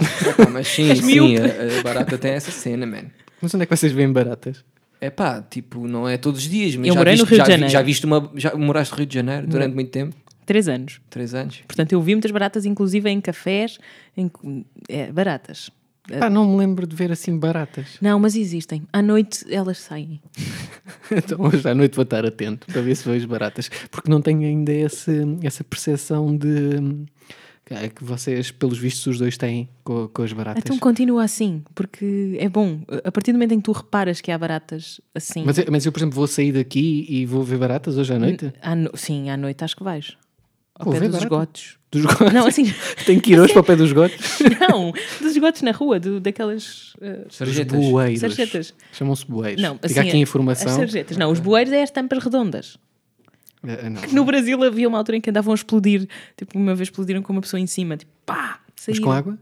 Epá, mas sim, [laughs] sim, a, a barata tem essa cena, man. Mas onde é que vocês veem baratas? É pá, tipo, não é todos os dias, mas Eu já morei no viste, Rio já, de Janeiro. já viste uma. Já moraste no Rio de Janeiro durante muito tempo? Três anos. Três anos? Portanto, eu vi muitas baratas, inclusive em cafés, em... é, baratas. Pá, não me lembro de ver assim baratas. Não, mas existem. À noite elas saem. [laughs] Então hoje à noite vou estar atento para ver se vejo baratas. Porque não tenho ainda esse, essa percepção de é que vocês, pelos vistos, os dois têm com, com as baratas. Então continua assim, porque é bom. A partir do momento em que tu reparas que há baratas assim. mas, eu, mas eu, por exemplo, vou sair daqui e vou ver baratas hoje à noite? à no- Sim, à noite acho que vais. Ao pé dos esgotos. Dos gotos? Não, assim. [laughs] Tenho que ir hoje para o pé dos gotos? [laughs] não, dos esgotos na rua, do, daquelas. uh, Sarjetas. bueiros. Sarjetas. Chamam-se bueiros. Não, Fica assim, aqui a As informação. sarjetas. Não, os bueiros é as tampas redondas. Ah, não. No Brasil havia uma altura em que andavam a explodir. Tipo, uma vez explodiram com uma pessoa em cima. Tipo, pá! Mas saíram. com água?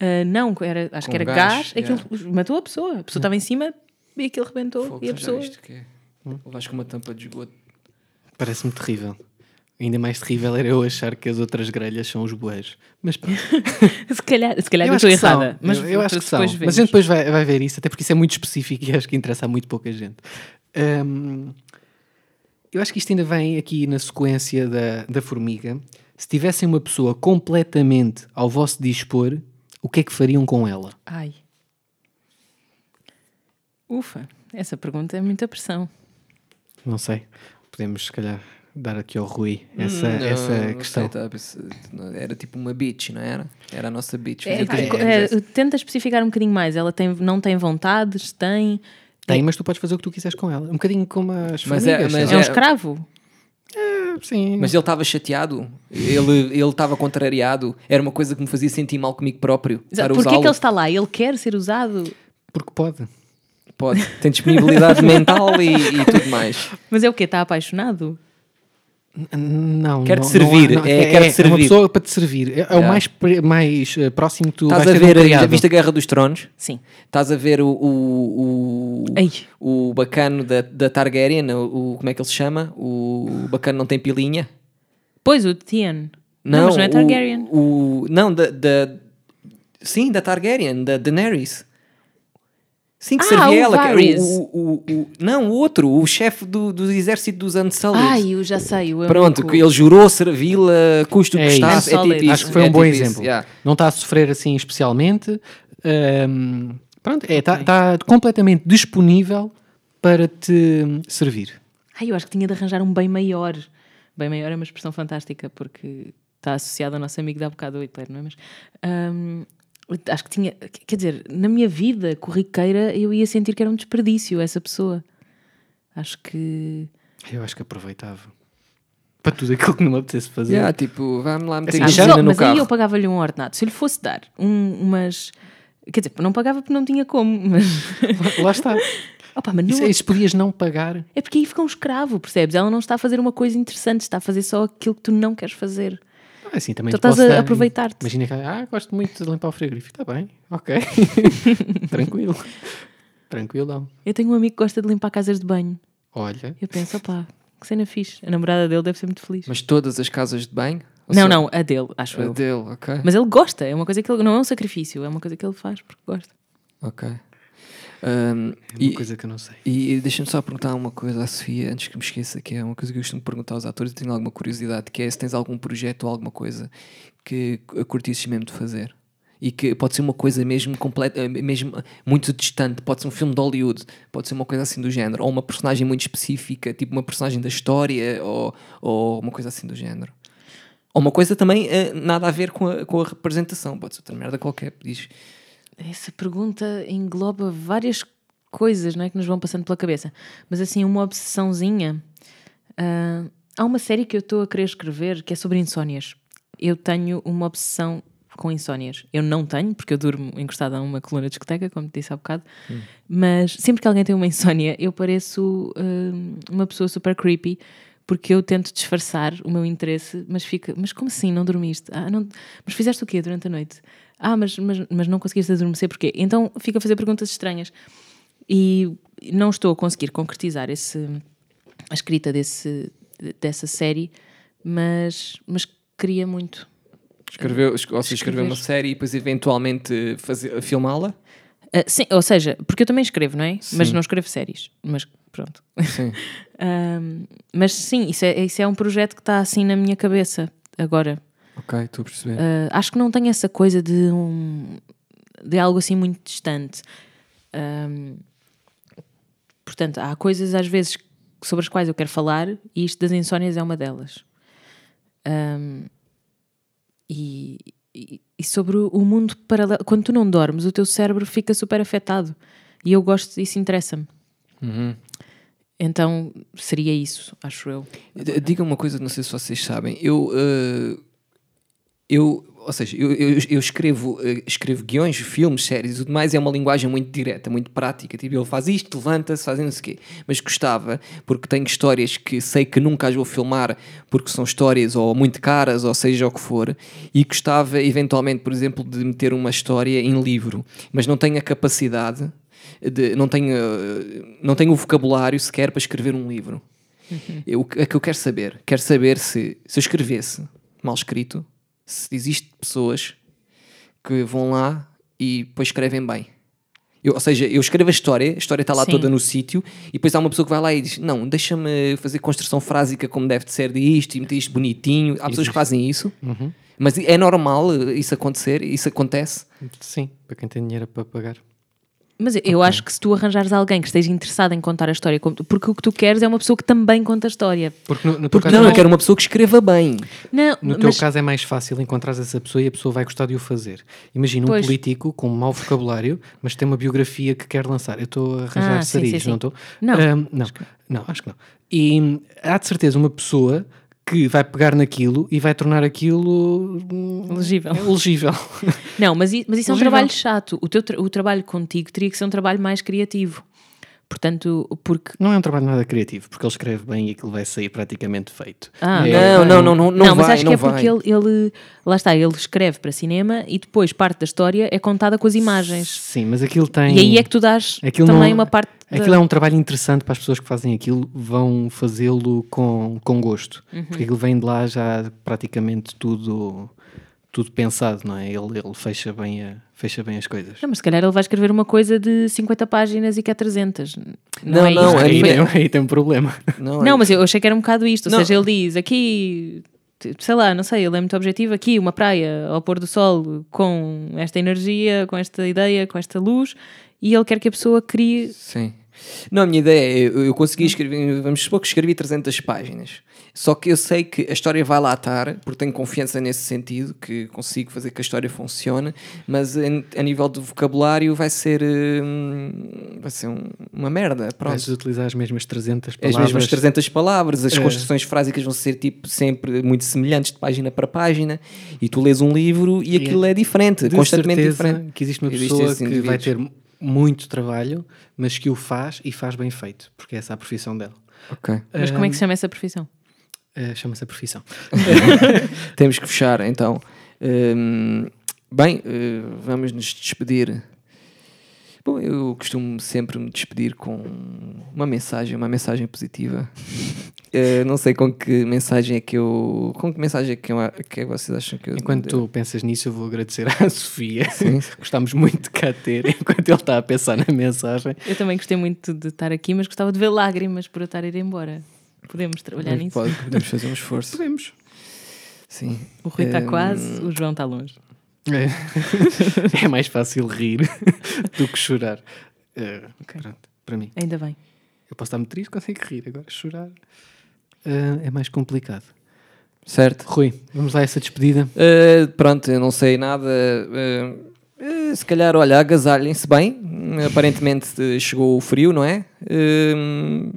Ah, não, era, acho Com que era gás, gás. Aquilo matou a pessoa. A pessoa estava em cima e aquilo rebentou. Fogo, e a pessoa. viste que é? Ou vais com uma tampa de esgoto? Parece-me terrível. Ainda mais terrível era eu achar que as outras grelhas são os bueiros. Mas pronto. [laughs] Se calhar, se calhar Eu estou errada. Mas eu, eu acho que são. depois Mas a vemos. gente depois vai, vai ver isso, até porque isso é muito específico e acho que interessa a muito pouca gente. Hum, eu acho que isto ainda vem aqui na sequência da, da formiga. Se tivessem uma pessoa completamente ao vosso dispor, o que é que fariam com ela? Ai. Ufa, essa pergunta é muita pressão. Não sei. Podemos, se calhar, dar aqui ao Rui essa, Hum, Não, essa não sei, questão. tá, era tipo uma bitch, não era? Era a nossa bitch. É, Fazia tudo o que é, quisesse. tenta especificar um bocadinho mais. Ela tem, não tem vontades, tem. Tem, mas tu podes fazer o que tu quiseres com ela. Um bocadinho como as Mas é- mas É um lá. escravo? Sim. Mas ele estava chateado, ele ele estava contrariado, era uma coisa que me fazia sentir mal comigo próprio. Porquê que ele está lá? Ele quer ser usado, Porque pode. Pode, tem disponibilidade [laughs] mental e, e tudo mais. mas é o quê? Está apaixonado? Não, Quer-te não- servir, não há- é, é, quer-te é uma servir. pessoa para te servir. É, é o mais, mais eh, próximo que tu Estás a de um ver, já viste a Guerra dos Tronos? Sim. Estás a ver o, o, o, o bacano da, da Targaryen, o, o- como é que ele se chama? O bacano não tem pilinha? Pois, o Tian. Não, mas não é o- Targaryen. O, não, da, da- Sim, da Targaryen, da Daenerys. Sim, que Ah, servia o ela. que- Varys. o, o, o- não, o outro, o chefe do, do exército dos Unsullied. Ai, eu já sei. O Pronto, amigo. que ele jurou servi-la, custo que É isso. custasse. É tipo Unsullied. isso, Acho que foi é um bom tipo exemplo. yeah. Não está a sofrer assim especialmente. Ahm, pronto, está é, tá- tá completamente disponível para te servir. Ai, eu acho que tinha de arranjar um bem maior. Bem maior é uma expressão fantástica porque está associado ao nosso amigo da bocado, o Hitler, não é? Mas hum, acho que tinha. Quer dizer, na minha vida corriqueira eu ia sentir que era um desperdício essa pessoa. Acho que. Eu acho que aproveitava. Para tudo aquilo que não me apetece fazer. Yeah, tipo, vamos lá meter Assim, Ah, mas, mas aí carro. eu pagava-lhe um ordenado. Se eu lhe fosse dar um- umas. Quer dizer, não pagava porque não tinha como, [laughs] mas. Lá está. Opa, mas não, Isso, é isso podias não pagar. É porque aí fica um escravo, percebes? Ela não está a fazer uma coisa interessante, está a fazer só aquilo que tu não queres fazer. Ah, assim, também Tu estás a aproveitar-te. Imagina que, ah, gosto muito de limpar o frigorífico. Está bem, ok. [laughs] Tranquilo. Tranquilo. Eu tenho um amigo que gosta de limpar casas de banho. Olha, Eu penso, opá, que cena fixe. A namorada dele deve ser muito feliz. Mas todas as casas de banho? Ou não, só não, a dele, acho A eu. dele, ok. Mas ele gosta, é uma coisa que ele. Não é um sacrifício, é uma coisa que ele faz porque gosta. Ok. Ahm, é uma e coisa que eu não sei. e deixa-me só perguntar uma coisa à Sofia, antes que me esqueça, que é uma coisa que eu costumo perguntar aos atores e tenho alguma curiosidade, que é se tens algum projeto ou alguma coisa que curtisses mesmo de fazer. E que pode ser uma coisa mesmo completa, eh, mesmo muito distante, pode ser um filme de Hollywood, pode ser uma coisa assim do género, ou uma personagem muito específica, tipo uma personagem da história, ou, ou uma coisa assim do género. Ou uma coisa também eh, nada a ver com a, com a representação, pode ser outra merda qualquer, diz. Essa pergunta engloba várias coisas não é, que nos vão passando pela cabeça. Mas assim, uma obsessãozinha. ah, há uma série que eu estou a querer escrever que é sobre insónias. Eu tenho uma obsessão com insónias. Eu não tenho, porque eu durmo encostada a uma coluna de discoteca, como te disse há bocado. Mas sempre que alguém tem uma insónia, eu pareço ah, uma pessoa super creepy. Porque eu tento disfarçar o meu interesse, mas fica, mas como assim não dormiste? Ah, não, mas fizeste o quê durante a noite? Ah, mas, mas, mas não conseguiste adormecer porquê? Então fica a fazer perguntas estranhas. E não estou a conseguir concretizar esse, a escrita desse, dessa série, mas, mas queria muito. Escreveu, es- ou seja, escreveu uma série e depois eventualmente filmá-la? Ah, sim, ou seja, porque eu também escrevo, não é? Mas Sim. não escrevo séries. Mas pronto. Sim. [laughs] Ahm, mas sim, isso é, isso é um projeto que está assim na minha cabeça agora. Ok, estou a perceber. Uh, acho que não tenho essa coisa de um de algo assim muito distante. Um, portanto, há coisas às vezes sobre as quais eu quero falar e isto das insónias é uma delas. Um, e, e- e sobre o mundo paralelo, quando tu não dormes, o teu cérebro fica super afetado e eu gosto, isso interessa-me. Uhum. Então seria isso, acho eu. Diga uma coisa, não sei se vocês sabem. Eu, eh, eu ou seja, eu, eu, eu escrevo, eh, escrevo guiões, filmes, séries e tudo mais, é uma linguagem muito direta, muito prática. Tipo, ele faz isto, levanta-se, faz não sei o quê. Mas gostava, porque tenho histórias que sei que nunca as vou filmar, porque são histórias ou muito caras, ou seja o que for, e gostava, eventualmente, por exemplo, de meter uma história em livro, mas não tenho a capacidade, de, não, tenho, não tenho o vocabulário sequer para escrever um livro. Eu, é que eu quero saber. Quero saber se, se eu escrevesse mal escrito, se existe pessoas que vão lá e depois escrevem bem. Eu- ou seja, eu escrevo a história, a história está lá Sim. toda no sítio, e depois há uma pessoa que vai lá e diz: Não, deixa-me fazer construção frásica como deve de ser disto e meter isto bonitinho. Há pessoas que fazem isso, mas é normal isso acontecer, isso acontece. Sim, para quem tem dinheiro para pagar. Mas eu- eu acho que se tu arranjares alguém que esteja interessado em contar a história, porque o que tu queres é uma pessoa que também conta a história. Porque no, no Porque não, é eu mais- quero uma pessoa que escreva bem. Não, no teu mas caso é mais fácil encontrar essa pessoa e a pessoa vai gostar de o fazer. Imagina um Pois. político com um mau vocabulário, mas tem uma biografia que quer lançar. Eu estou a arranjar Ah, sarilhos, não estou? Não, Ahm, não, não, acho que não. E há de certeza uma pessoa que vai pegar naquilo e vai tornar aquilo hum, Legível. legível. [laughs] Não, mas, mas isso é um Legível. trabalho chato. O, teu tra- o trabalho contigo teria que ser um trabalho mais criativo. Portanto, porque. Não é um trabalho nada criativo, porque ele escreve bem e aquilo vai sair praticamente feito. Ah, É- Não, não, não, não, não, mas vai, acho não que é vai. porque ele, ele. Lá está, ele escreve para cinema e depois parte da história é contada com as imagens. Sim, mas aquilo tem. E aí é que tu dás Aquilo também não- uma parte. Aquilo é um trabalho interessante para as pessoas que fazem aquilo, vão fazê-lo com, com gosto, Uhum. porque aquilo vem de lá já praticamente tudo, tudo pensado, não é? Ele, ele fecha, bem a- fecha bem as coisas. Não, mas se calhar ele vai escrever uma coisa de 50 páginas e que é 300. Não, é não, é aí, foi- tem, aí tem um problema. Não, Não, mas eu achei que era um bocado isto. Ou Não. seja, ele diz aqui, sei lá, não sei, ele é muito objetivo. Aqui, uma praia ao pôr do sol com esta energia, com esta ideia, com esta luz, e ele quer que a pessoa crie. Sim. Não, a minha ideia é, eu, eu consegui escrever, vamos supor que escrevi 300 páginas. Só que eu sei que a história vai lá estar, porque tenho confiança nesse sentido, que consigo fazer que a história funcione, mas em- a, nível de vocabulário vai ser, hum, vai ser um- uma merda. Vais Pronto. utilizar as mesmas 300 As palavras. mesmas 300 palavras, as É. construções frásicas vão ser tipo sempre muito semelhantes de página para página, e tu lês um livro e aquilo é diferente, De constantemente diferente. que existe uma pessoa esses que vai ter muito trabalho, mas que o faz e faz bem feito, porque essa é a profissão dela. Ok. Mas como é que se chama essa profissão? Eh, Chama-se a profissão. [laughs] Temos que fechar, então. Hum, bem, eh, vamos nos despedir. Bom, eu costumo sempre me despedir com uma mensagem, uma mensagem positiva. [laughs] Eh, não sei com que mensagem é que eu. Com que mensagem é que, eu, que é que vocês acham que eu. Enquanto tu pensas nisso, eu vou agradecer à [laughs] Sofia. Sim. Gostámos muito de cá ter, [laughs] enquanto ele está a pensar na mensagem. Eu também gostei muito de estar aqui, mas gostava de ver lágrimas por eu estar a ir embora. Podemos trabalhar nisso. Pode, podemos fazer um esforço. Podemos. Sim. O Rui está Hum, quase, o João está longe. É, [laughs] é mais fácil rir do que chorar. Eh, pronto, para mim. Ainda bem. Eu posso estar muito triste, consigo rir. Agora chorar eh, é mais complicado. Certo. Rui, vamos lá a essa despedida. Uh, pronto, eu não sei nada. uh, uh, se calhar, olha, agasalhem-se bem. Aparentemente uh, chegou o frio, não é? Uh,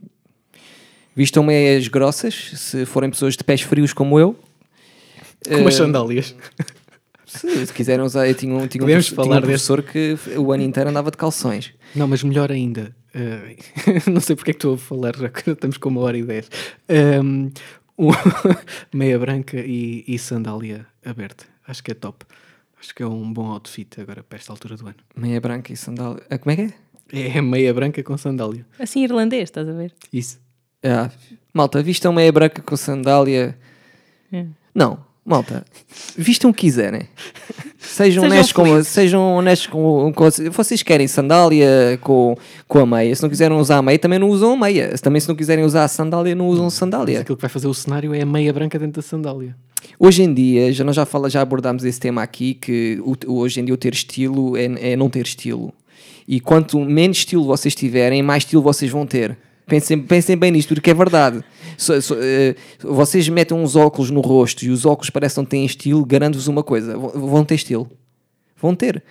vistam meias grossas, se forem pessoas de pés frios como eu. Com umas Uh, sandálias. Se, se quiserem usar, eu tinha um, tinha um, tinha um professor que o ano inteiro andava de calções. Não, mas melhor ainda. eh, [laughs] não sei porque é que estou a falar, já que estamos com uma hora e dez. Ehm, um- [laughs] meia branca e, e sandália aberta. Acho que é top. Acho que é um bom outfit agora para esta altura do ano. Meia branca e sandália. Ah, como é que é? É meia branca com sandália. Assim irlandês, estás a ver? Isso. Ah, malta, vistam meia branca com sandália. É. Não, malta, vistam o que quiserem. Sejam, Sejam honestos com, sejam honestos com, com- Vocês querem sandália com, com a meia. Se não quiserem usar a meia, também não usam a meia. Também se não quiserem usar a sandália, não usam Mas sandália. aquilo que vai fazer o cenário é a meia branca dentro da sandália. Hoje em dia, já nós já, fala, já abordámos esse tema aqui, que o- hoje em dia o ter estilo é, é não ter estilo. E quanto menos estilo vocês tiverem, mais estilo vocês vão ter. Pensem, pensem bem nisto, porque é verdade. So- so- eh, vocês metem uns óculos no rosto e os óculos parecem que não têm estilo, garanto-vos uma coisa, vão- vão ter estilo. Vão ter.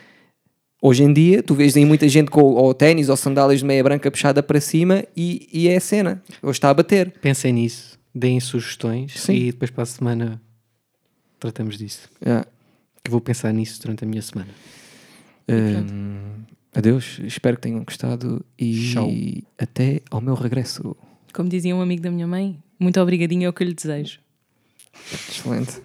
Hoje em dia, tu vês aí muita gente com ou ténis ou sandálias de meia branca puxada para cima e, e é a cena. Hoje está a bater. Pensem nisso, deem sugestões Sim. e depois para a semana tratamos disso. Que vou pensar nisso durante a minha semana. Hum, adeus, espero que tenham gostado e Tchau. até ao meu regresso. Como dizia um amigo da minha mãe, muito obrigadinho é o que eu lhe desejo. Excelente.